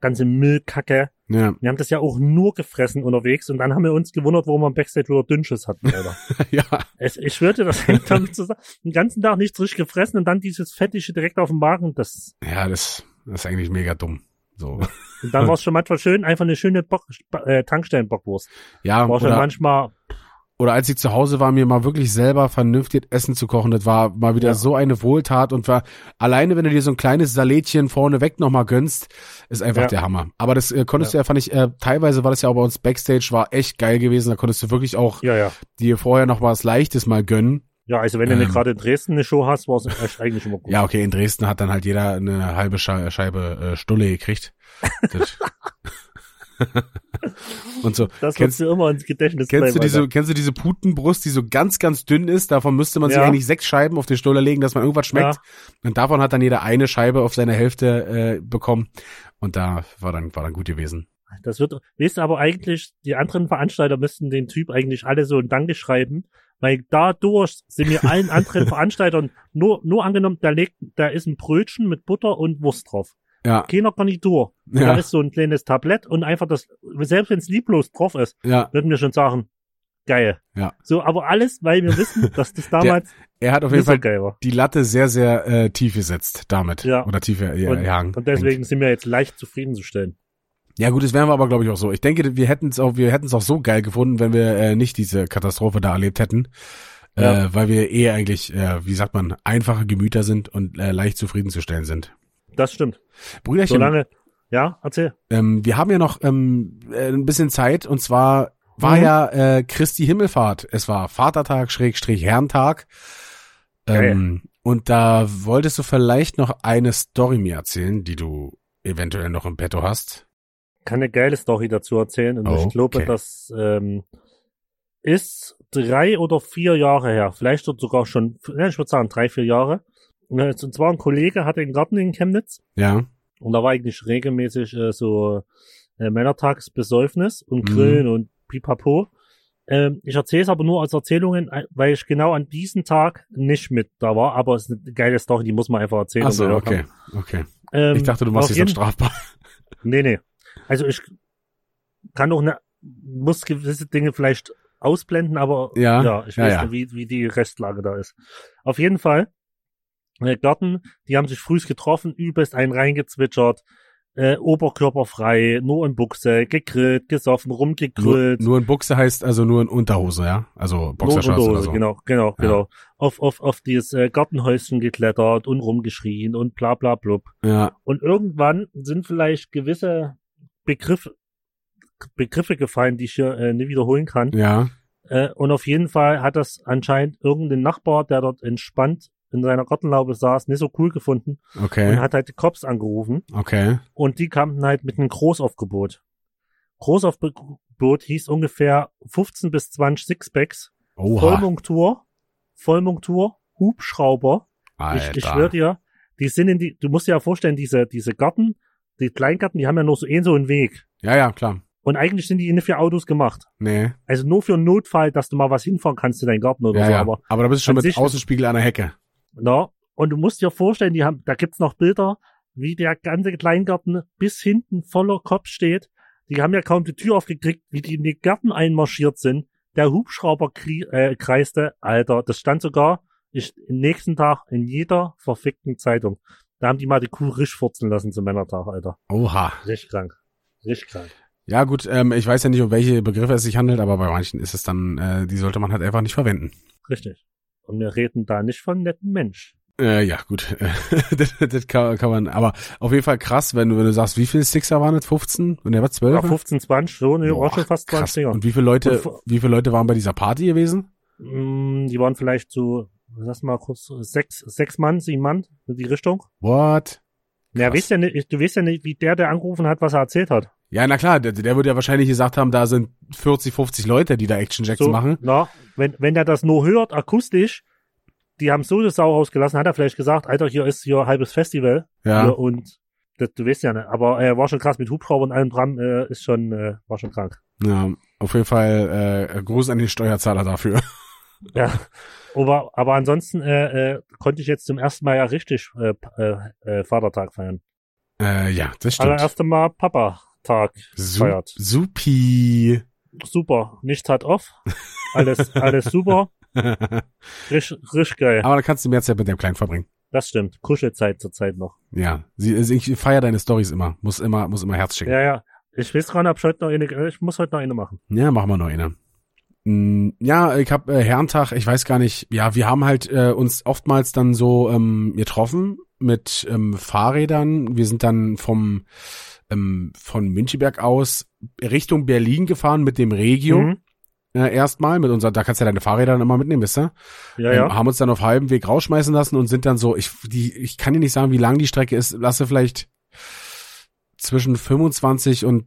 Speaker 2: ganze Müllkacke.
Speaker 1: Ja,
Speaker 2: Wir haben das ja auch nur gefressen unterwegs und dann haben wir uns gewundert, warum wir im Backstage wieder Dünnschiss hatten, Alter. <laughs>
Speaker 1: ja,
Speaker 2: es, ich schwörte, das hängt damit zusammen. Den ganzen Tag nichts richtig gefressen und dann dieses Fettige direkt auf dem Magen. Das,
Speaker 1: ja, das, das ist eigentlich mega dumm. So.
Speaker 2: und dann war es schon manchmal schön, einfach eine schöne Bock, äh, Tankstellenbockwurst.
Speaker 1: Ja,
Speaker 2: War schon manchmal,
Speaker 1: oder als ich zu Hause war, mir mal wirklich selber vernünftig Essen zu kochen, das war mal wieder
Speaker 2: Ja.
Speaker 1: so eine Wohltat und war alleine, wenn du dir so ein kleines Salätchen vorneweg nochmal gönnst, ist einfach
Speaker 2: Ja.
Speaker 1: der Hammer. Aber das äh, konntest
Speaker 2: Ja.
Speaker 1: du ja, fand ich, äh, teilweise war das ja auch bei uns Backstage, war echt geil gewesen, da konntest du wirklich auch dir vorher noch was Leichtes mal gönnen.
Speaker 2: Ja, also wenn du nicht
Speaker 1: Ähm.
Speaker 2: gerade in Dresden eine Show hast, war es <laughs> eigentlich immer gut.
Speaker 1: Ja, okay, in Dresden hat dann halt jeder eine halbe Schei- Scheibe äh, Stulle gekriegt. <laughs> Das <laughs> und so.
Speaker 2: Das
Speaker 1: Kennst-
Speaker 2: wirst du immer ins Gedächtnis
Speaker 1: Kennst du diese,
Speaker 2: Alter.
Speaker 1: kennst du diese Putenbrust, die so ganz, ganz dünn ist? Davon müsste man sich
Speaker 2: Ja.
Speaker 1: eigentlich sechs Scheiben auf den Stuller legen, dass man irgendwas schmeckt.
Speaker 2: Ja.
Speaker 1: Und davon hat dann jeder eine Scheibe auf seine Hälfte äh, bekommen. Und da war dann, war dann gut gewesen.
Speaker 2: Das wird, weißt du, aber eigentlich, die anderen Veranstalter müssten den Typ eigentlich alle so ein Danke schreiben, weil dadurch sind mir allen anderen <laughs> Veranstaltern nur, nur angenommen, da legt, da ist ein Brötchen mit Butter und Wurst drauf.
Speaker 1: Ja,
Speaker 2: Keiner Garnitur. Da
Speaker 1: ja,
Speaker 2: ist so ein kleines Tablett und einfach das, selbst wenn es lieblos drauf ist,
Speaker 1: ja,
Speaker 2: würden wir schon sagen, geil.
Speaker 1: Ja.
Speaker 2: So, aber alles, weil wir wissen, <laughs> dass das damals
Speaker 1: er hat auf jeden
Speaker 2: so
Speaker 1: Fall
Speaker 2: war.
Speaker 1: die Latte sehr, sehr äh, tief gesetzt damit.
Speaker 2: Ja.
Speaker 1: Oder tief äh, ja,
Speaker 2: Und,
Speaker 1: ja,
Speaker 2: und deswegen sind wir jetzt leicht zufriedenzustellen.
Speaker 1: Ja gut, das wären wir aber glaube ich auch so. Ich denke, wir hätten es auch, wir hätten es auch so geil gefunden, wenn wir äh, nicht diese Katastrophe da erlebt hätten.
Speaker 2: Ja.
Speaker 1: Äh, weil wir eher eigentlich, äh, wie sagt man, einfache Gemüter sind und äh, leicht zufriedenzustellen sind.
Speaker 2: Das stimmt.
Speaker 1: Brüderchen,
Speaker 2: Solange, ja, erzähl.
Speaker 1: ähm, wir haben ja noch ähm, äh, ein bisschen Zeit und zwar war
Speaker 2: Mhm.
Speaker 1: ja äh, Christi Himmelfahrt. Es war Vatertag, Schrägstrich Herrentag. Ähm, und da wolltest du vielleicht noch eine Story mir erzählen, die du eventuell noch im Petto hast.
Speaker 2: kann eine geile Story dazu erzählen und
Speaker 1: Oh,
Speaker 2: ich glaube,
Speaker 1: okay.
Speaker 2: das ähm, ist drei oder vier Jahre her, vielleicht sogar schon, ich würde sagen drei, vier Jahre. Und zwar ein Kollege hatte einen Garten in Chemnitz
Speaker 1: Ja.
Speaker 2: und da war eigentlich regelmäßig äh, so äh, Männertagsbesäufnis und
Speaker 1: Mhm.
Speaker 2: Grillen und Pipapo. Ähm, ich erzähle es aber nur als Erzählungen, äh, weil ich genau an diesem Tag nicht mit da war, aber es ist eine geile Story, die muss man einfach erzählen.
Speaker 1: Ach so, okay, okay.
Speaker 2: Ähm,
Speaker 1: Ich dachte, du machst dich dann strafbar. <laughs>
Speaker 2: Nee, nee. Also ich kann auch ne, muss gewisse Dinge vielleicht ausblenden, aber
Speaker 1: Ja,
Speaker 2: ja ich
Speaker 1: ja,
Speaker 2: weiß
Speaker 1: ja.
Speaker 2: nicht, wie, wie die Restlage da ist. Auf jeden Fall, Garten, die haben sich frühs getroffen, übelst einen reingezwitschert, äh, oberkörperfrei, nur in Buchse, gegrillt, gesoffen,
Speaker 1: Nur,
Speaker 2: rumgegrillt.
Speaker 1: nur in Buchse heißt also nur in Unterhose, ja? Also Boxershorts
Speaker 2: Nur
Speaker 1: oder so.
Speaker 2: Genau, genau,
Speaker 1: Ja.
Speaker 2: genau. Auf, auf, auf dieses äh, Gartenhäuschen geklettert und rumgeschrien und bla bla blub.
Speaker 1: Ja,
Speaker 2: Und irgendwann sind vielleicht gewisse Begriffe Begriffe gefallen, die ich hier äh, nie wiederholen kann.
Speaker 1: Ja.
Speaker 2: Äh, und auf jeden Fall hat das anscheinend irgendein Nachbar, der dort entspannt in seiner Gartenlaube saß, nicht so cool gefunden und
Speaker 1: Okay.
Speaker 2: hat halt die Cops angerufen
Speaker 1: Okay.
Speaker 2: und die kamen halt mit einem Großaufgebot. Großaufgebot hieß ungefähr 15 bis 20 Sixpacks,
Speaker 1: Oha.
Speaker 2: Vollmontur, Vollmontur, Hubschrauber. Ich,
Speaker 1: Alter.
Speaker 2: ich schwör dir, die sind in die, du musst dir ja vorstellen, diese, diese Garten, die Kleingarten, die haben ja nur so eh so einen Weg.
Speaker 1: Ja, ja, klar.
Speaker 2: Und eigentlich sind die nicht für Autos gemacht.
Speaker 1: Nee.
Speaker 2: Also nur für einen Notfall, dass du mal was hinfahren kannst in deinen Garten oder
Speaker 1: Ja,
Speaker 2: so.
Speaker 1: ja.
Speaker 2: Aber,
Speaker 1: Aber da bist du schon mit Außenspiegel an der Hecke.
Speaker 2: Na, und du musst dir vorstellen, die haben, da gibt's noch Bilder, wie der ganze Kleingarten bis hinten voller Kopf steht. Die haben ja kaum die Tür aufgekriegt, wie die in die Gärten einmarschiert sind. Der Hubschrauber äh, kreiste, Alter, das stand sogar ich, am nächsten Tag in jeder verfickten Zeitung. Da haben die mal die Kuh risch furzen lassen zum Männertag, Alter.
Speaker 1: Oha.
Speaker 2: Richtig krank. Richtig krank.
Speaker 1: Ja, gut, ähm, ich weiß ja nicht, um welche Begriffe es sich handelt, aber bei manchen ist es dann, äh, die sollte man halt einfach nicht verwenden.
Speaker 2: Richtig. Und wir reden da nicht von netten Mensch.
Speaker 1: Äh, ja, gut. <laughs> das, das kann, kann man, aber auf jeden Fall krass, wenn du, wenn du sagst, wie viele Sixer waren es? 15? Und der war 12?
Speaker 2: Ja, 15, 20, so, ne,
Speaker 1: Boah,
Speaker 2: schon fast 20
Speaker 1: krass.
Speaker 2: Dinger.
Speaker 1: Und wie viele Leute,
Speaker 2: Und
Speaker 1: wie viele Leute waren bei dieser Party gewesen?
Speaker 2: Mm, Die waren vielleicht so, lass mal kurz, sechs, sechs Mann, sieben Mann, in die Richtung.
Speaker 1: What?
Speaker 2: Ja,
Speaker 1: Krass.
Speaker 2: weißt ja nicht, du weißt ja nicht, wie der, der angerufen hat, was er erzählt hat.
Speaker 1: Ja, na klar, der, der würde ja wahrscheinlich gesagt haben, da sind 40, 50 Leute, die da Action Jacks
Speaker 2: So,
Speaker 1: machen.
Speaker 2: na, wenn, wenn er das nur hört, akustisch, die haben so eine Sau rausgelassen, hat er vielleicht gesagt, Alter, hier ist hier halbes Festival.
Speaker 1: Ja.
Speaker 2: Hier, und das, du weißt ja nicht, aber äh, war schon krass mit Hubschrauber und allem dran, äh, ist schon, äh, war schon krank.
Speaker 1: Ja, auf jeden Fall äh, Gruß an den Steuerzahler dafür.
Speaker 2: Ja. <laughs> Aber, aber ansonsten äh, äh, konnte ich jetzt zum ersten Mal ja richtig äh, äh, äh, Vatertag feiern.
Speaker 1: Äh, ja, das stimmt.
Speaker 2: erste Mal Papa-Tag
Speaker 1: Su
Speaker 2: feiert.
Speaker 1: supi.
Speaker 2: Super. Nichts hat off. Alles, <laughs> alles super. <laughs> Richtig, richtig geil.
Speaker 1: Aber da kannst du mehr Zeit mit deinem Kleinen verbringen.
Speaker 2: Das stimmt. Kuschelzeit zurzeit noch.
Speaker 1: Ja, sie, also ich feiere deine Stories immer. Muss immer, muss immer Herz schicken.
Speaker 2: Ja, ja. Ich weiß gar nicht, ob ich heute noch eine, ich muss heute noch eine machen.
Speaker 1: Ja, machen wir noch eine. Mm, Ja, ich habe äh, Herrentag, ich weiß gar nicht, ja, wir haben halt äh, uns oftmals dann so ähm, getroffen mit ähm, Fahrrädern. Wir sind dann vom ähm, von Müncheberg aus Richtung Berlin gefahren mit dem Regio.
Speaker 2: Mhm.
Speaker 1: Äh, erstmal mit unser, da kannst du ja deine Fahrräder dann immer mitnehmen, wisst ihr?
Speaker 2: Ja,
Speaker 1: Ähm,
Speaker 2: ja.
Speaker 1: haben uns dann auf halbem Weg rausschmeißen lassen und sind dann so, ich, die, ich kann dir nicht sagen, wie lang die Strecke ist, lasse vielleicht zwischen 25 und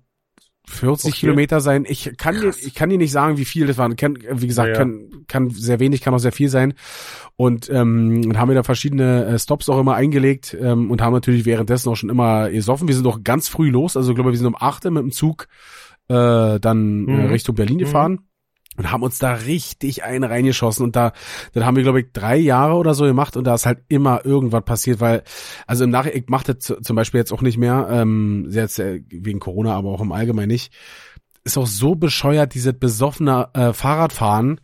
Speaker 1: 40
Speaker 2: Okay.
Speaker 1: Kilometer sein. Ich kann dir, ich kann dir nicht sagen, wie viel das waren. Kann, wie gesagt,
Speaker 2: Ja, ja.
Speaker 1: kann, kann sehr wenig, kann auch sehr viel sein. Und ähm, und haben wir da verschiedene äh, Stops auch immer eingelegt ähm, und haben natürlich währenddessen auch schon immer gesoffen. Wir sind auch ganz früh los, also ich glaube, wir sind um 8 Uhr mit dem Zug äh, dann äh,
Speaker 2: Mhm.
Speaker 1: Richtung Berlin
Speaker 2: Mhm.
Speaker 1: Und haben uns da richtig einen reingeschossen und da dann haben wir glaube ich drei Jahre oder so gemacht und da ist halt immer irgendwas passiert, weil also im Nachhinein ich mache das zum Beispiel jetzt auch nicht mehr, ähm, jetzt äh, wegen Corona, aber auch im Allgemeinen nicht. Ist auch so bescheuert dieses besoffene äh, Fahrradfahren.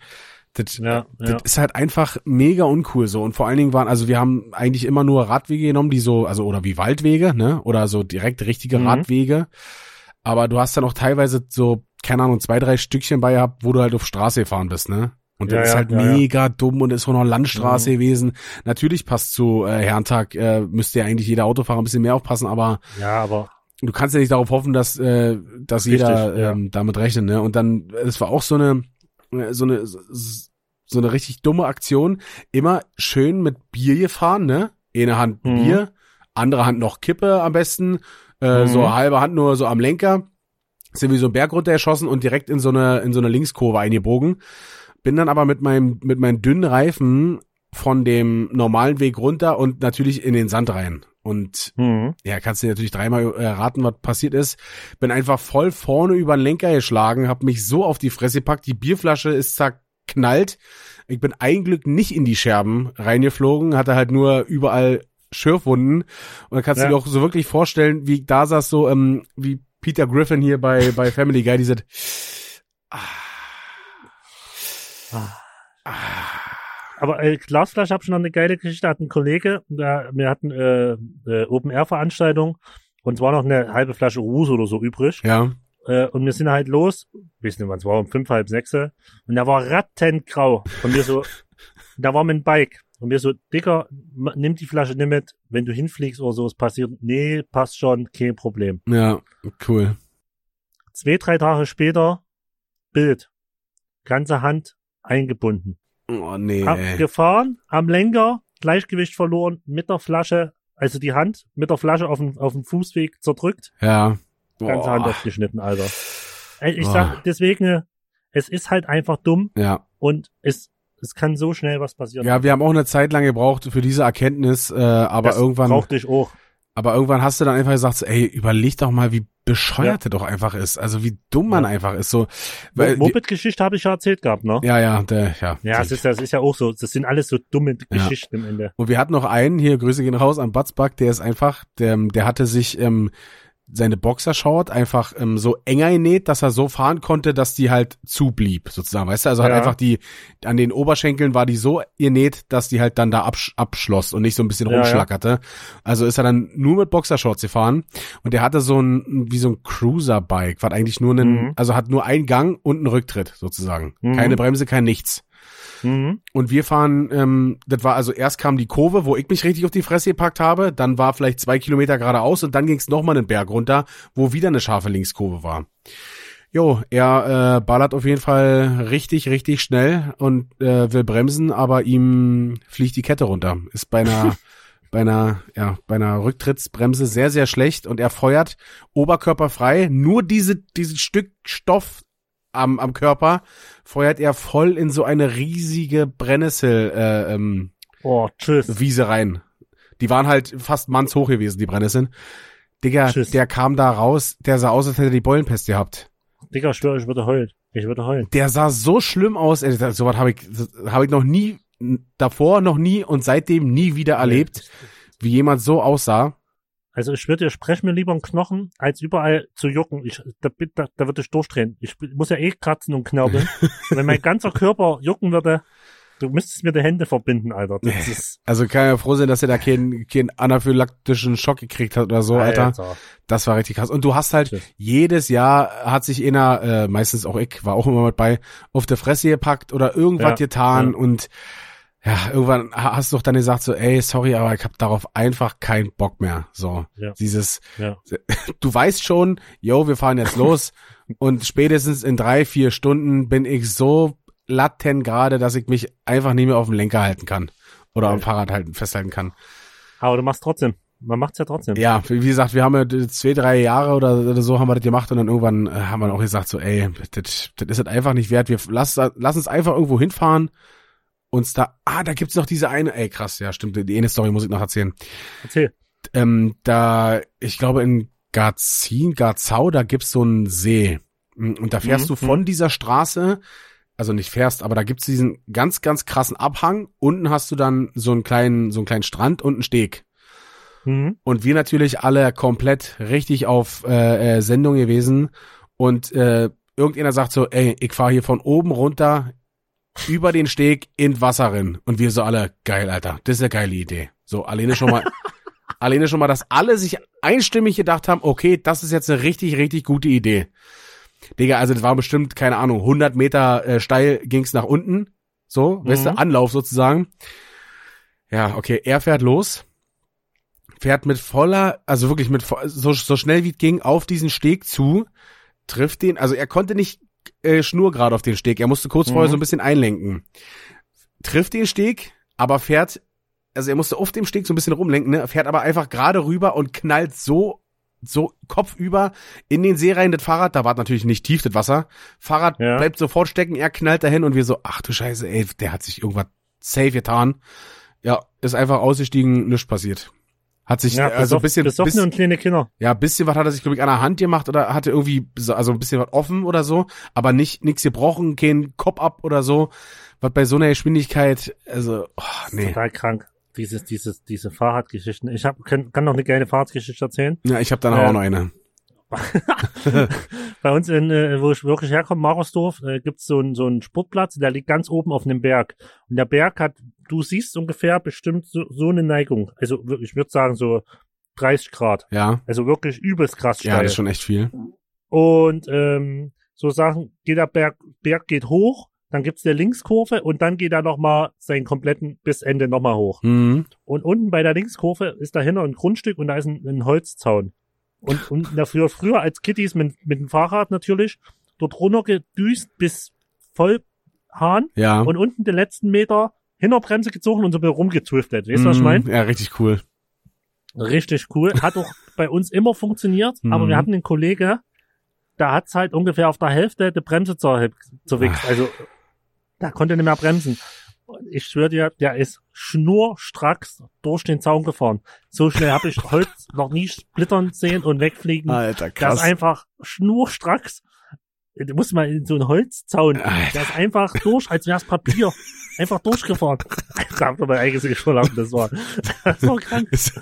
Speaker 1: Das,
Speaker 2: Ja,
Speaker 1: das
Speaker 2: ja.
Speaker 1: ist halt einfach mega uncool so und vor allen Dingen waren also wir haben eigentlich immer nur Radwege genommen, die so also oder wie Waldwege, ne, oder so direkt richtige
Speaker 2: Mhm.
Speaker 1: Radwege. Aber du hast dann auch teilweise so keine Ahnung, zwei, drei Stückchen bei gehabt, wo du halt auf Straße gefahren bist, ne? Und das
Speaker 2: Ja,
Speaker 1: ist halt
Speaker 2: ja,
Speaker 1: mega dumm und ist auch noch Landstraße
Speaker 2: Mhm.
Speaker 1: gewesen. Natürlich passt zu äh, Herrentag, äh, müsste ja eigentlich jeder Autofahrer ein bisschen mehr aufpassen, aber
Speaker 2: Ja, aber
Speaker 1: du kannst ja nicht darauf hoffen, dass, äh, dass jeder
Speaker 2: Richtig, ja.
Speaker 1: ähm, damit rechnet, ne? Und dann, es war auch so eine, äh, so eine, so eine richtig dumme Aktion. Immer schön mit Bier gefahren, ne? Eine Hand
Speaker 2: Mhm.
Speaker 1: Bier, andere Hand noch Kippe am besten, äh,
Speaker 2: Mhm.
Speaker 1: so halbe Hand nur so am Lenker. Sind wir so einen Berg runtergeschossen und direkt in so eine, in so eine Linkskurve eingebogen. Bin dann aber mit meinem, mit meinen dünnen Reifen von dem normalen Weg runter und natürlich in den Sand rein. Und
Speaker 2: hm.
Speaker 1: ja, kannst du dir natürlich dreimal äh, raten, was passiert ist. Bin einfach voll vorne über den Lenker geschlagen, hab mich so auf die Fresse gepackt, die Bierflasche ist zerknallt. Ich bin ein Glück nicht in die Scherben reingeflogen, hatte halt nur überall Schürfwunden. Und dann kannst
Speaker 2: Ja.
Speaker 1: du dir auch so wirklich vorstellen, wie ich da saß, so ähm, wie Peter Griffin hier bei, <laughs> bei Family Guy, diese
Speaker 2: Aber äh, Glasflasche habe schon noch eine geile Geschichte. Hat ein Kollege, der, wir hatten äh, äh, Open Air Veranstaltung und es war noch eine halbe Flasche Ruß oder so übrig.
Speaker 1: ja,
Speaker 2: Äh, und wir sind halt los, wissen nicht, wann es war, um fünf, halb sechs. Und da war rattengrau. Und wir so, <laughs> da war mein Bike. Und wir so, Dicker, nimm die Flasche nicht mit. Wenn du hinfliegst oder so, es passiert. Nee, passt schon, kein Problem.
Speaker 1: ja, cool.
Speaker 2: Zwei, drei Tage später, Bild. Ganze Hand eingebunden.
Speaker 1: Oh nee.
Speaker 2: Abgefahren, am Lenker, Gleichgewicht verloren, mit der Flasche, also die Hand mit der Flasche auf dem, auf dem Fußweg zerdrückt.
Speaker 1: Ja.
Speaker 2: Ganze
Speaker 1: Boah.
Speaker 2: Hand aufgeschnitten, Alter. Ich
Speaker 1: Boah.
Speaker 2: sag deswegen, es ist halt einfach dumm
Speaker 1: Ja.
Speaker 2: und es, es kann so schnell was passieren.
Speaker 1: Ja, wir haben auch eine Zeit lang gebraucht für diese Erkenntnis, äh, aber
Speaker 2: das
Speaker 1: irgendwann,
Speaker 2: brauchte ich auch.
Speaker 1: aber irgendwann hast du dann einfach gesagt, ey, überleg doch mal, wie bescheuert der doch einfach ist. Also wie dumm man
Speaker 2: Ja.
Speaker 1: einfach ist. So, weil, die,
Speaker 2: Moped-Geschichte habe ich ja erzählt gehabt, ne?
Speaker 1: ja, ja, der, ja.
Speaker 2: Ja, es ist, das ist ja auch so. Das sind alles so dumme
Speaker 1: Ja.
Speaker 2: Geschichten im Ende.
Speaker 1: Und wir hatten noch einen, hier, Grüße gehen raus an Batzback, der ist einfach, der, der hatte sich ähm, seine Boxershort einfach ähm, so enger genäht, dass er so fahren konnte, dass die halt zublieb, sozusagen, weißt du? Also halt
Speaker 2: Ja.
Speaker 1: einfach die, an den Oberschenkeln war die so genäht, dass die halt dann da absch abschloss und nicht so ein bisschen
Speaker 2: Ja, ja.
Speaker 1: rumschlackerte. Also ist er dann nur mit Boxershorts gefahren und der hatte so ein, wie so ein Cruiser-Bike, war eigentlich nur einen,
Speaker 2: Mhm.
Speaker 1: also hat nur einen Gang und einen Rücktritt, sozusagen.
Speaker 2: Mhm.
Speaker 1: Keine Bremse, kein nichts.
Speaker 2: Mhm.
Speaker 1: Und wir fahren, ähm, das war also erst kam die Kurve, wo ich mich richtig auf die Fresse gepackt habe, dann war vielleicht zwei Kilometer geradeaus und dann ging es nochmal einen Berg runter, wo wieder eine scharfe Linkskurve war. Jo, er äh, ballert auf jeden Fall richtig, richtig schnell und äh, will bremsen, aber ihm fliegt die Kette runter. Ist bei einer, <laughs> bei einer, ja, bei einer Rücktrittsbremse sehr, sehr schlecht und er feuert oberkörperfrei nur diese, dieses Stück Stoff am, am Körper feuert er voll in so eine riesige Brennnessel äh, ähm,
Speaker 2: Oh, tschüss.
Speaker 1: Wiese rein. Die waren halt fast mannshoch gewesen, die Brennnesseln. Digga,
Speaker 2: Tschüss.
Speaker 1: der kam da raus, der sah aus, als hätte er die Beulenpest gehabt.
Speaker 2: Digga, ich schwöre, ich würde heulen. Ich würde heulen.
Speaker 1: Der sah so schlimm aus, ey, das- sowas habe ich, hab ich noch nie, davor noch nie und seitdem nie wieder erlebt, wie jemand so aussah.
Speaker 2: Also ich würde, sprech mir lieber einen Knochen, als überall zu jucken. Ich, da, da, da würde ich durchdrehen. Ich muss ja eh kratzen und knabbeln. <laughs> Wenn mein ganzer Körper jucken würde, du müsstest mir die Hände verbinden, Alter. Das ist,
Speaker 1: Also kann ja froh sein, dass er da keinen, keinen anaphylaktischen Schock gekriegt hat oder so, Alter. Das war richtig krass. Und du hast halt
Speaker 2: Tschüss.
Speaker 1: jedes Jahr hat sich einer, äh, meistens auch ich, war auch immer mit bei, auf der Fresse gepackt oder irgendwas
Speaker 2: Ja,
Speaker 1: getan
Speaker 2: ja.
Speaker 1: und ja, irgendwann ha- hast du doch dann gesagt so, ey, sorry, aber ich habe darauf einfach keinen Bock mehr. So,
Speaker 2: Ja.
Speaker 1: dieses,
Speaker 2: Ja. <laughs>
Speaker 1: du weißt schon, yo, wir fahren jetzt los <laughs> und spätestens in drei, vier Stunden bin ich so latent gerade, dass ich mich einfach nicht mehr auf dem Lenker halten kann oder am
Speaker 2: Ja.
Speaker 1: Fahrrad halten, festhalten kann.
Speaker 2: Aber du machst trotzdem. Man macht's ja trotzdem.
Speaker 1: Ja, wie gesagt, wir haben ja zwei, drei Jahre oder, so haben wir das gemacht und dann irgendwann äh, haben wir auch gesagt so, ey, das, das ist halt einfach nicht wert. Wir lass, lass uns einfach irgendwo hinfahren. Uns da, ah, da gibt's noch diese eine, ey, krass, ja, stimmt, die eine Story muss ich noch erzählen.
Speaker 2: Erzähl.
Speaker 1: Ähm, da, ich glaube in Garzin, Garzau, da gibt's so einen See. Und da fährst
Speaker 2: Mhm,
Speaker 1: du von dieser Straße, also nicht fährst, aber da gibt's diesen ganz, ganz krassen Abhang. Unten hast du dann so einen kleinen, so einen kleinen Strand und einen Steg.
Speaker 2: Mhm.
Speaker 1: Und wir natürlich alle komplett richtig auf äh, äh, Sendung gewesen. Und äh, irgendjemand sagt so, ey, ich fahre hier von oben runter über den Steg in Wasser rein. Und wir so alle, geil, Alter, das ist eine geile Idee. So, alleine schon mal, <laughs> alleine schon mal, dass alle sich einstimmig gedacht haben, okay, das ist jetzt eine richtig, richtig gute Idee. Digga, also das war bestimmt, keine Ahnung, 100 Meter äh, steil ging's nach unten. So, weißt du,
Speaker 2: Mhm.
Speaker 1: Anlauf sozusagen. Ja, okay, er fährt los fährt mit voller, also wirklich mit so, so schnell wie es ging auf diesen Steg zu, trifft den, also er konnte nicht äh, schnurgerade auf den Steg, er musste kurz
Speaker 2: Mhm.
Speaker 1: vorher so ein bisschen einlenken. Trifft den Steg, aber fährt, also er musste auf dem Steg so ein bisschen rumlenken, ne, fährt aber einfach gerade rüber und knallt so so kopfüber in den See rein, das Fahrrad, da war natürlich nicht tief, das Wasser. Fahrrad
Speaker 2: Ja.
Speaker 1: bleibt sofort stecken, er knallt dahin und wir so, ach du Scheiße, ey, der hat sich irgendwas safe getan. Ja, ist einfach ausgestiegen, nichts passiert. Hat sich
Speaker 2: Ja,
Speaker 1: also ein bisschen, bis,
Speaker 2: und kleine Kinder.
Speaker 1: ja, bisschen was hat er sich, glaube ich, an der Hand gemacht oder hatte irgendwie, so- also ein bisschen was offen oder so, aber nicht, nix gebrochen, kein Kopf ab oder so. Was bei so einer Geschwindigkeit, also, oh, nee.
Speaker 2: Total krank. Dieses, dieses, diese Fahrradgeschichten. Ich hab, kann, kann noch eine geile Fahrradgeschichte erzählen.
Speaker 1: Ja, ich habe da noch
Speaker 2: Ja.
Speaker 1: auch noch eine. <laughs>
Speaker 2: Bei uns in, äh, wo ich wirklich herkomme, Marersdorf, äh, gibt's so einen so einen Sportplatz, der liegt ganz oben auf einem Berg. Und der Berg hat, du siehst ungefähr bestimmt so, so eine Neigung. Also wirklich, ich würde sagen so 30 Grad.
Speaker 1: Ja,
Speaker 2: Also wirklich übelst krass steil.
Speaker 1: ja, das ist schon echt viel.
Speaker 2: Und ähm, so Sachen, geht der Berg, Berg geht hoch, dann gibt's der Linkskurve und dann geht er nochmal seinen kompletten bis Ende nochmal hoch.
Speaker 1: Mhm.
Speaker 2: Und unten bei der Linkskurve ist dahinter ein Grundstück und da ist ein, ein Holzzaun. Und, und na, früher, als Kittys mit, mit dem Fahrrad natürlich, dort runtergedüst bis voll Hahn
Speaker 1: Ja.
Speaker 2: und unten den letzten Meter Hinterbremse gezogen und so rumgezwiftet. Weißt du, was ich
Speaker 1: Mm,
Speaker 2: meine?
Speaker 1: Ja, richtig cool.
Speaker 2: Richtig cool. Hat auch bei uns immer funktioniert, aber
Speaker 1: Mhm.
Speaker 2: wir hatten einen Kollege, da hat's halt ungefähr auf der Hälfte die Bremse zur, zerwichst. Also, da konnte er nicht mehr bremsen. Ich schwöre dir, der ist schnurstracks durch den Zaun gefahren. So schnell habe ich Holz <laughs> noch nie splittern sehen und wegfliegen.
Speaker 1: Alter,
Speaker 2: Der ist einfach schnurstracks. Du musst mal in so einen Holzzaun.
Speaker 1: Alter.
Speaker 2: Der ist einfach durch, als wär's Papier. Einfach durchgefahren. <laughs> Da habt ihr mein eigenes Geschmack das war. <laughs> Das war krank.
Speaker 1: Ist,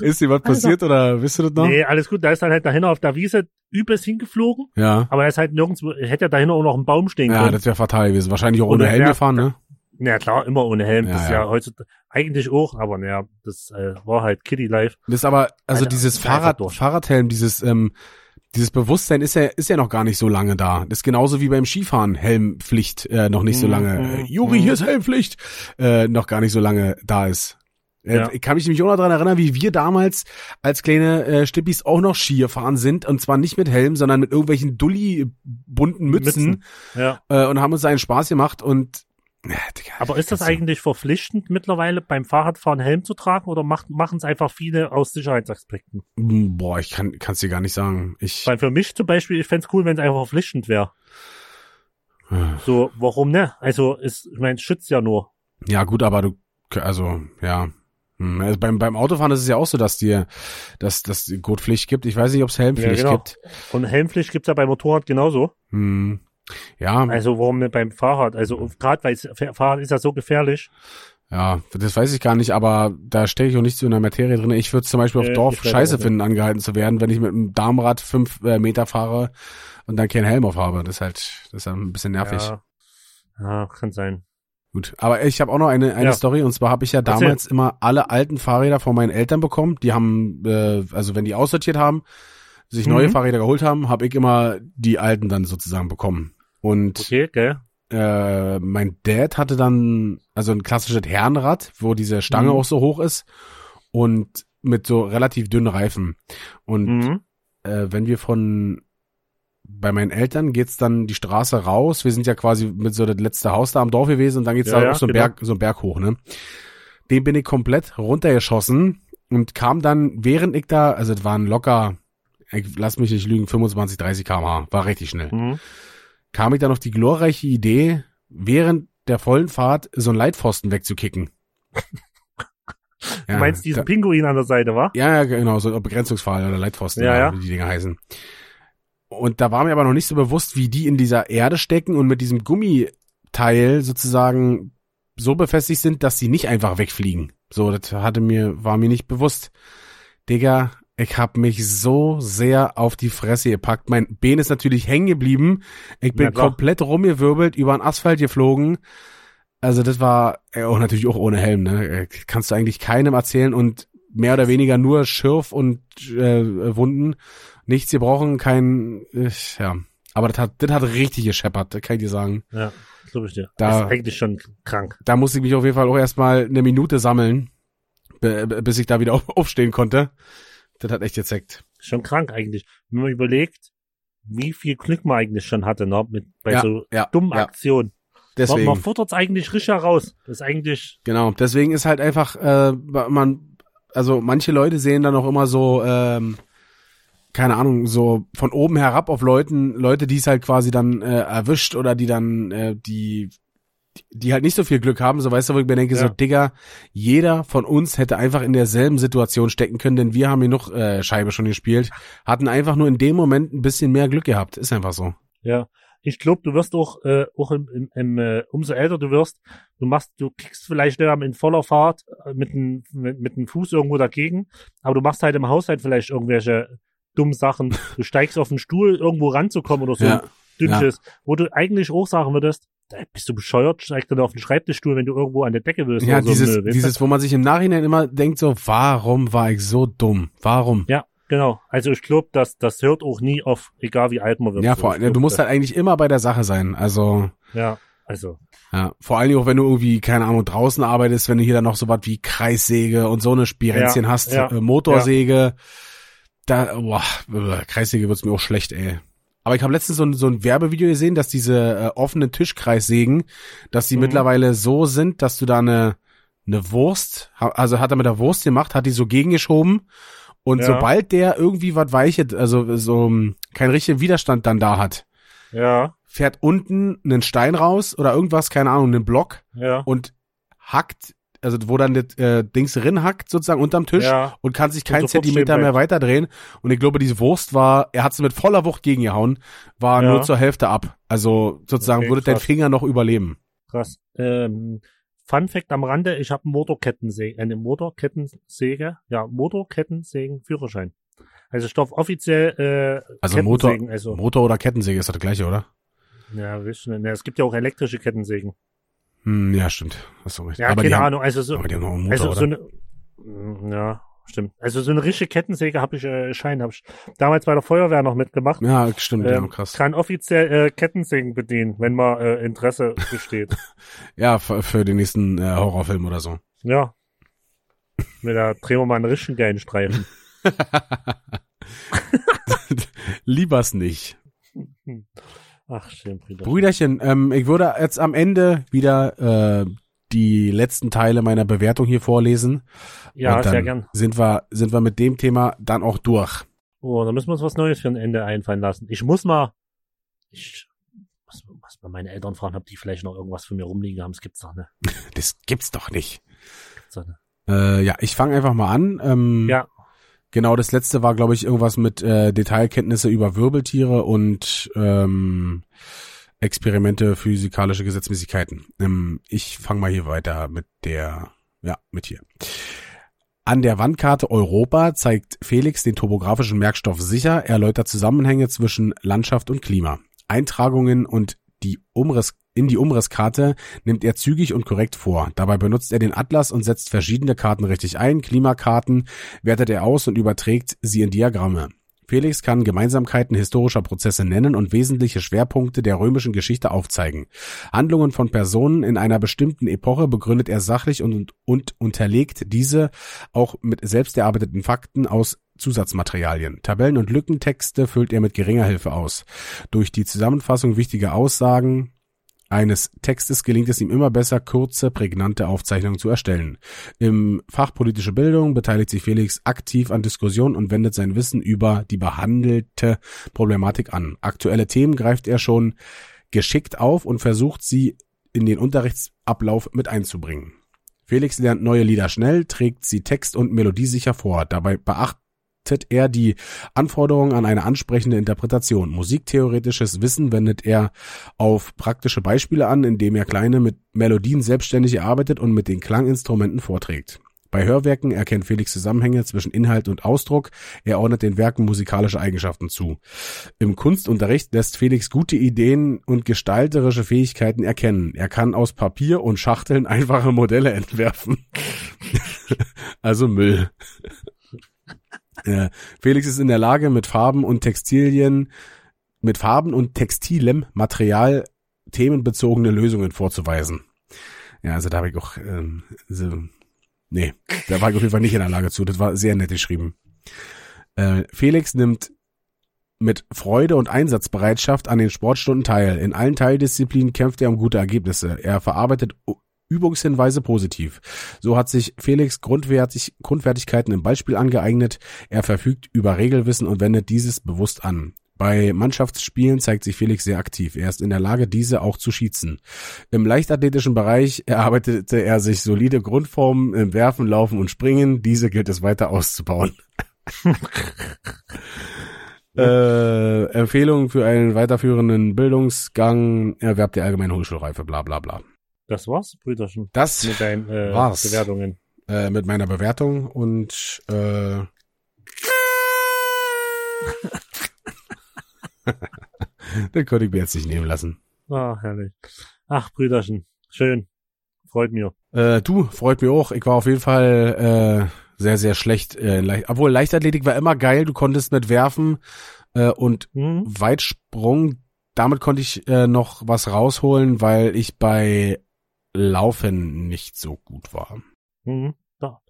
Speaker 1: ist dir was passiert oder wisst ihr das noch?
Speaker 2: Nee, alles gut. Da ist dann halt dahinter auf der Wiese übelst hingeflogen.
Speaker 1: Ja.
Speaker 2: Aber da ist halt nirgendwo, hätte ja dahinter auch noch ein Baum stehen
Speaker 1: Ja,
Speaker 2: können.
Speaker 1: das wäre fatal gewesen. Wahrscheinlich auch ohne Helm gefahren, ne?
Speaker 2: Ja, klar, immer ohne Helm.
Speaker 1: Ja,
Speaker 2: das ist
Speaker 1: ja.
Speaker 2: ja heutzutage eigentlich auch, aber naja, das äh, war halt Kitty Life.
Speaker 1: Das ist aber, also
Speaker 2: Alter,
Speaker 1: dieses Fahrrad. Fahrradhelm, dieses, ähm, dieses Bewusstsein ist ja, ist ja noch gar nicht so lange da. Das ist genauso wie beim Skifahren, Helmpflicht äh, noch nicht so
Speaker 2: Mhm,
Speaker 1: lange.
Speaker 2: mhm,
Speaker 1: Äh, Juri,
Speaker 2: mhm.
Speaker 1: hier ist Helmpflicht, äh, noch gar nicht so lange da ist. Äh,
Speaker 2: Ja.
Speaker 1: Ich kann mich nämlich auch noch daran erinnern, wie wir damals als kleine äh, Stippis auch noch Ski gefahren sind und zwar nicht mit Helm, sondern mit irgendwelchen dulli bunten Mützen,
Speaker 2: Ja.
Speaker 1: Äh, und haben uns einen Spaß gemacht und ja, Digga,
Speaker 2: Aber ist das eigentlich verpflichtend mittlerweile beim Fahrradfahren Helm zu tragen oder machen es einfach viele aus Sicherheitsaspekten?
Speaker 1: Hm, Boah, ich kann kann's dir gar nicht sagen. Ich
Speaker 2: Weil für mich zum Beispiel, ich fänd's cool, wenn es einfach verpflichtend wäre. So, warum ne? Also, ist, ich meine, es schützt ja nur.
Speaker 1: Ja, gut, aber du, also, ja. Hm, Also beim, beim Autofahren ist es ja auch so, dass dir, dass, dass die Gurtpflicht gibt. Ich weiß nicht, ob es Helmpflicht
Speaker 2: Ja, genau.
Speaker 1: gibt.
Speaker 2: Und Helmpflicht gibt's ja beim Motorrad genauso.
Speaker 1: Hm. Ja,
Speaker 2: Also, warum nicht beim Fahrrad? Also, gerade weil Fahrrad ist ja so gefährlich.
Speaker 1: ja, das weiß ich gar nicht, aber da stecke ich auch nicht so in der Materie drin. Ich würde zum Beispiel auf
Speaker 2: Nee,
Speaker 1: Dorf scheiße
Speaker 2: nicht.
Speaker 1: finden, angehalten zu werden, wenn ich mit einem Darmrad fünf äh, Meter fahre und dann keinen Helm auf habe. Das ist halt, das ist ein bisschen nervig.
Speaker 2: Ja. ja, kann sein.
Speaker 1: Gut, aber ich habe auch noch eine, eine
Speaker 2: Ja.
Speaker 1: Story und zwar habe ich ja damals immer alle alten Fahrräder von meinen Eltern bekommen. Die haben, äh, also wenn die aussortiert haben, sich neue
Speaker 2: Mhm.
Speaker 1: Fahrräder geholt haben, habe ich immer die alten dann sozusagen bekommen. Und
Speaker 2: Okay, gell?
Speaker 1: äh, mein Dad hatte dann also ein klassisches Herrenrad, wo diese Stange
Speaker 2: Mhm.
Speaker 1: auch so hoch ist und mit so relativ dünnen Reifen. Und
Speaker 2: Mhm.
Speaker 1: äh, wenn wir von bei meinen Eltern geht's dann die Straße raus. Wir sind ja quasi mit so das letzte Haus da am Dorf gewesen und dann geht's
Speaker 2: Ja,
Speaker 1: da
Speaker 2: ja,
Speaker 1: auf so einen
Speaker 2: genau.
Speaker 1: Berg, so einen Berg hoch, ne? Den bin ich komplett runtergeschossen und kam dann, während ich da, also es waren locker, ich lass mich nicht lügen, 25, 30 km/h, war richtig schnell.
Speaker 2: Mhm.
Speaker 1: Kam ich dann auf die glorreiche Idee, während der vollen Fahrt so einen Leitpfosten wegzukicken. <laughs>
Speaker 2: Du meinst diesen
Speaker 1: da-
Speaker 2: Pinguin an der Seite, wa?
Speaker 1: ja, ja, genau, so ein Begrenzungsfall oder Leitpfosten,
Speaker 2: Ja,
Speaker 1: ja,
Speaker 2: ja.
Speaker 1: wie die Dinger heißen. Und da war mir aber noch nicht so bewusst, wie die in dieser Erde stecken und mit diesem Gummiteil sozusagen so befestigt sind, dass die nicht einfach wegfliegen. So, das hatte mir, war mir nicht bewusst. Digga, ich hab mich so sehr auf die Fresse gepackt. Mein Bein ist natürlich hängen geblieben. Ich bin
Speaker 2: klar.
Speaker 1: komplett rumgewirbelt, über den Asphalt geflogen. Also das war äh, auch natürlich auch ohne Helm, ne? Äh, Kannst du eigentlich keinem erzählen und mehr oder weniger nur Schürf und äh, Wunden. Nichts gebrochen, kein äh, ja. Aber das hat, das hat richtig gescheppert, kann ich dir sagen.
Speaker 2: Ja, glaube ich dir.
Speaker 1: Da-
Speaker 2: Das ist eigentlich schon krank.
Speaker 1: Da musste ich mich auf jeden Fall auch erstmal eine Minute sammeln, bis ich da wieder auf, aufstehen konnte. Das hat echt gezeckt.
Speaker 2: Schon krank eigentlich. Wenn man überlegt, wie viel Glück man eigentlich schon hatte, ne? Mit, bei
Speaker 1: Ja,
Speaker 2: so
Speaker 1: ja,
Speaker 2: dummen
Speaker 1: ja.
Speaker 2: Aktionen. Man,
Speaker 1: Deswegen.
Speaker 2: man futtert's eigentlich richtig heraus. Das ist eigentlich,
Speaker 1: Genau, deswegen ist halt einfach, äh, man, also manche Leute sehen dann auch immer so, ähm, keine Ahnung, so von oben herab auf Leuten, Leute, die es halt quasi dann äh, erwischt oder die dann, äh, die, die halt nicht so viel Glück haben, so weißt du, wo ich mir denke, so
Speaker 2: Ja.
Speaker 1: Digga, jeder von uns hätte einfach in derselben Situation stecken können, denn wir haben hier noch äh, Scheibe schon gespielt, hatten einfach nur in dem Moment ein bisschen mehr Glück gehabt, ist einfach so.
Speaker 2: ja. Ich glaube, du wirst auch, äh, auch im, im, im äh, umso älter du wirst, du machst, du kickst vielleicht ähm, in voller Fahrt äh, mit dem mit, mit dem Fuß irgendwo dagegen, aber du machst halt im Haushalt vielleicht irgendwelche dummen Sachen. Du steigst auf den Stuhl, irgendwo ranzukommen oder so
Speaker 1: Ja,
Speaker 2: dünnsches, wo du eigentlich auch sagen würdest, bist du bescheuert, steig dann auf den Schreibtischstuhl, wenn du irgendwo an der Decke willst.
Speaker 1: ja
Speaker 2: oder so
Speaker 1: dieses,
Speaker 2: Müll,
Speaker 1: dieses, wo man sich im Nachhinein immer denkt, so, warum war ich so dumm? Warum?
Speaker 2: Ja, genau. Also ich glaube, dass das hört auch nie auf, egal wie alt man wird.
Speaker 1: Ja,
Speaker 2: So,
Speaker 1: vor, ja, du musst
Speaker 2: das-
Speaker 1: halt eigentlich immer bei der Sache sein. Also,
Speaker 2: Ja, also.
Speaker 1: ja, vor allen Dingen auch, wenn du irgendwie, keine Ahnung, draußen arbeitest, wenn du hier dann noch so was wie Kreissäge und so eine Spirenzchen
Speaker 2: Ja,
Speaker 1: hast,
Speaker 2: ja,
Speaker 1: äh, Motorsäge. da, boah, Kreissäge wird's mir auch schlecht, ey. Aber ich habe letztens so ein, so ein Werbevideo gesehen, dass diese äh, offenen Tischkreissägen, dass die
Speaker 2: Mhm.
Speaker 1: mittlerweile so sind, dass du da eine, eine Wurst, also hat er mit der Wurst gemacht, hat die so gegengeschoben und
Speaker 2: Ja.
Speaker 1: sobald der irgendwie was weiches, also so ähm, keinen richtigen Widerstand dann da hat,
Speaker 2: Ja,
Speaker 1: fährt unten einen Stein raus oder irgendwas, keine Ahnung, einen Block
Speaker 2: ja.
Speaker 1: und hackt, also wo dann das äh, Dings drin hackt, sozusagen unterm Tisch
Speaker 2: Ja,
Speaker 1: und kann sich keinen
Speaker 2: sofort
Speaker 1: Zentimeter mehr weiterdrehen. Und ich glaube, diese Wurst war, er hat sie mit voller Wucht gegengehauen, war
Speaker 2: Ja.
Speaker 1: nur zur Hälfte ab. Also sozusagen
Speaker 2: Okay,
Speaker 1: würde dein
Speaker 2: krass.
Speaker 1: Finger noch überleben.
Speaker 2: krass. Ähm, Fun Fact am Rande, ich habe einen Motorkettensäge, eine Motorkettensäge, ja, Motorkettensägen-Führerschein. Also darf offiziell äh,
Speaker 1: Also Motor,
Speaker 2: also,
Speaker 1: Motor oder Kettensäge ist das gleiche, oder?
Speaker 2: ja, wisst ihr, ne, es gibt ja auch elektrische Kettensägen.
Speaker 1: Hm, ja, stimmt. Hast du recht.
Speaker 2: Ja,
Speaker 1: aber
Speaker 2: keine
Speaker 1: haben,
Speaker 2: Ahnung, also so,
Speaker 1: aber die haben noch einen Motor,
Speaker 2: also so eine, Mm, ja, stimmt. Also so eine richtige Kettensäge habe ich, äh, Schein habe ich damals bei der Feuerwehr noch mitgemacht.
Speaker 1: ja, stimmt, ja,
Speaker 2: Ähm,
Speaker 1: krass.
Speaker 2: Kann offiziell äh, Kettensägen bedienen, wenn mal äh, Interesse besteht. <laughs>
Speaker 1: Ja, für, für den nächsten äh, Horrorfilm oder so.
Speaker 2: ja. Mit der drehen wir mal einen richtig geilen Streifen. <laughs> <laughs>
Speaker 1: Lieber's nicht.
Speaker 2: Ach, schön, Brüder.
Speaker 1: Brüderchen, ähm, ich würde jetzt am Ende wieder äh, die letzten Teile meiner Bewertung hier vorlesen.
Speaker 2: Ja,
Speaker 1: dann
Speaker 2: sehr gern.
Speaker 1: Sind wir, sind wir mit dem Thema dann auch durch.
Speaker 2: Oh, da müssen wir uns was Neues für ein Ende einfallen lassen. Ich muss mal, ich muss, muss mal meine Eltern fragen, ob die vielleicht noch irgendwas für mir rumliegen haben. Das gibt's doch, ne? <laughs>
Speaker 1: Das gibt's doch nicht.
Speaker 2: Gibt's doch, ne?
Speaker 1: Äh, ja, ich fange einfach mal an. Ähm,
Speaker 2: Ja.
Speaker 1: Genau, das letzte war, glaube ich, irgendwas mit äh, Detailkenntnisse über Wirbeltiere und ähm, Experimente, physikalische Gesetzmäßigkeiten. Ähm, ich fange mal hier weiter mit der, ja, mit hier. An der Wandkarte Europa zeigt Felix den topografischen Merkstoff sicher, erläutert Zusammenhänge zwischen Landschaft und Klima. Eintragungen und die Umriss, in die Umrisskarte nimmt er zügig und korrekt vor. Dabei benutzt er den Atlas und setzt verschiedene Karten richtig ein. Klimakarten wertet er aus und überträgt sie in Diagramme. Felix kann Gemeinsamkeiten historischer Prozesse nennen und wesentliche Schwerpunkte der römischen Geschichte aufzeigen. Handlungen von Personen in einer bestimmten Epoche begründet er sachlich und, und unterlegt diese auch mit selbst erarbeiteten Fakten aus Zusatzmaterialien. Tabellen und Lückentexte füllt er mit geringer Hilfe aus. Durch die Zusammenfassung wichtiger Aussagen eines Textes gelingt es ihm immer besser, kurze, prägnante Aufzeichnungen zu erstellen. Im Fach politische Bildung beteiligt sich Felix aktiv an Diskussionen und wendet sein Wissen über die behandelte Problematik an. Aktuelle Themen greift er schon geschickt auf und versucht sie in den Unterrichtsablauf mit einzubringen. Felix lernt neue Lieder schnell, trägt sie text- und melodiesicher vor. Dabei beachtet er die Anforderungen an eine ansprechende Interpretation. Musiktheoretisches Wissen wendet er auf praktische Beispiele an, indem er kleine mit Melodien selbstständig erarbeitet und mit den Klanginstrumenten vorträgt. Bei Hörwerken erkennt Felix Zusammenhänge zwischen Inhalt und Ausdruck. Er ordnet den Werken musikalische Eigenschaften zu. Im Kunstunterricht lässt Felix gute Ideen und gestalterische Fähigkeiten erkennen. Er kann aus Papier und Schachteln <laughs> einfache Modelle entwerfen. <laughs> also Müll. Äh, Felix ist in der Lage, mit Farben und Textilien, mit Farben und textilem Material themenbezogene Lösungen vorzuweisen. Ja, also da habe ich auch, ähm, so, nee, da war ich auf jeden Fall nicht in der Lage zu. Das war sehr nett geschrieben. Äh, Felix nimmt mit Freude und Einsatzbereitschaft an den Sportstunden teil. In allen Teildisziplinen kämpft er um gute Ergebnisse. Er verarbeitet Übungshinweise positiv. So hat sich Felix Grundwertig, Grundfertigkeiten im Beispiel angeeignet. Er verfügt über Regelwissen und wendet dieses bewusst an. Bei Mannschaftsspielen zeigt sich Felix sehr aktiv. Er ist in der Lage, diese auch zu schießen. Im leichtathletischen Bereich <laughs> erarbeitete er sich solide Grundformen im Werfen, Laufen und Springen. Diese gilt es weiter auszubauen. <laughs> äh, Empfehlungen für einen weiterführenden Bildungsgang, erwerbt der allgemeine Hochschulreife, bla bla bla.
Speaker 2: Das war's, Brüderchen.
Speaker 1: Das
Speaker 2: Mit deinen äh,
Speaker 1: war's.
Speaker 2: Bewertungen.
Speaker 1: äh, mit meiner Bewertung und äh, <laughs> den konnte ich mir jetzt nicht nehmen lassen.
Speaker 2: Ah, herrlich. Ach, Brüderchen. Schön. Freut mir.
Speaker 1: Äh, du, freut mich auch. Ich war auf jeden Fall äh, sehr, sehr schlecht. Äh, leicht, obwohl Leichtathletik war immer geil. Du konntest mit Werfen äh, und
Speaker 2: Hm?
Speaker 1: Weitsprung, damit konnte ich äh, noch was rausholen, weil ich bei Laufen nicht so gut war.
Speaker 2: Mhm. Da.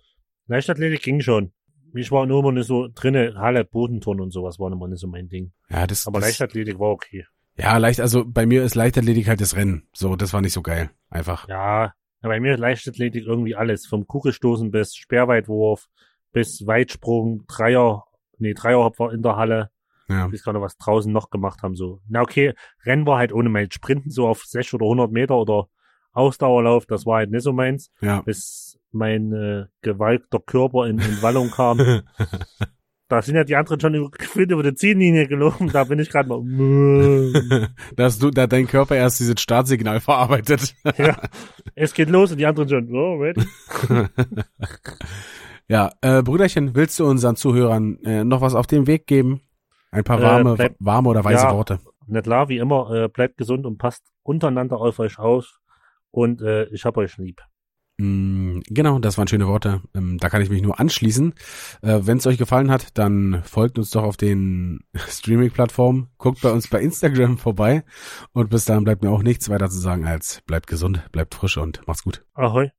Speaker 2: Leichtathletik ging schon. ich war nur immer nicht so drinne, Halle, Bodenturnen und sowas waren immer nicht so mein Ding.
Speaker 1: Ja, das,
Speaker 2: Aber
Speaker 1: das,
Speaker 2: Leichtathletik war okay.
Speaker 1: ja, leicht, also bei mir ist Leichtathletik halt das Rennen. So, das war nicht so geil. Einfach.
Speaker 2: Ja, ja, bei mir ist Leichtathletik irgendwie alles. Vom Kugelstoßen bis Speerweitwurf, bis Weitsprung, Dreier, nee, Dreierhop war in der Halle.
Speaker 1: Ja.
Speaker 2: Ich weiß gar nicht, was draußen noch gemacht haben, so. Na, okay, Rennen war halt ohne mein Sprinten so auf 6 oder 100 Meter oder Ausdauerlauf, das war halt nicht so meins,
Speaker 1: Ja.
Speaker 2: bis mein äh, gewalkter Körper in, in Wallung kam. <laughs> da sind ja die anderen schon über- gefühlt über die Ziellinie gelaufen, da bin ich gerade mal, <laughs>
Speaker 1: da hast du, da dein Körper erst dieses Startsignal verarbeitet.
Speaker 2: ja, es geht los und die anderen schon, oh, ready? <laughs>
Speaker 1: ja, äh, Brüderchen, willst du unseren Zuhörern äh, noch was auf den Weg geben? Ein paar
Speaker 2: Äh,
Speaker 1: warme,
Speaker 2: bleib-
Speaker 1: warme oder weise
Speaker 2: ja.
Speaker 1: Worte.
Speaker 2: Na klar, wie immer, äh, bleibt gesund und passt untereinander auf euch auf und äh, ich hab euch lieb.
Speaker 1: Mm, Genau, das waren schöne Worte. Ähm, Da kann ich mich nur anschließen. Äh, Wenn es euch gefallen hat, dann folgt uns doch auf den <laughs> Streaming-Plattformen, guckt bei uns bei Instagram vorbei und bis dahin bleibt mir auch nichts weiter zu sagen als bleibt gesund, bleibt frisch und macht's gut.
Speaker 2: Ahoi.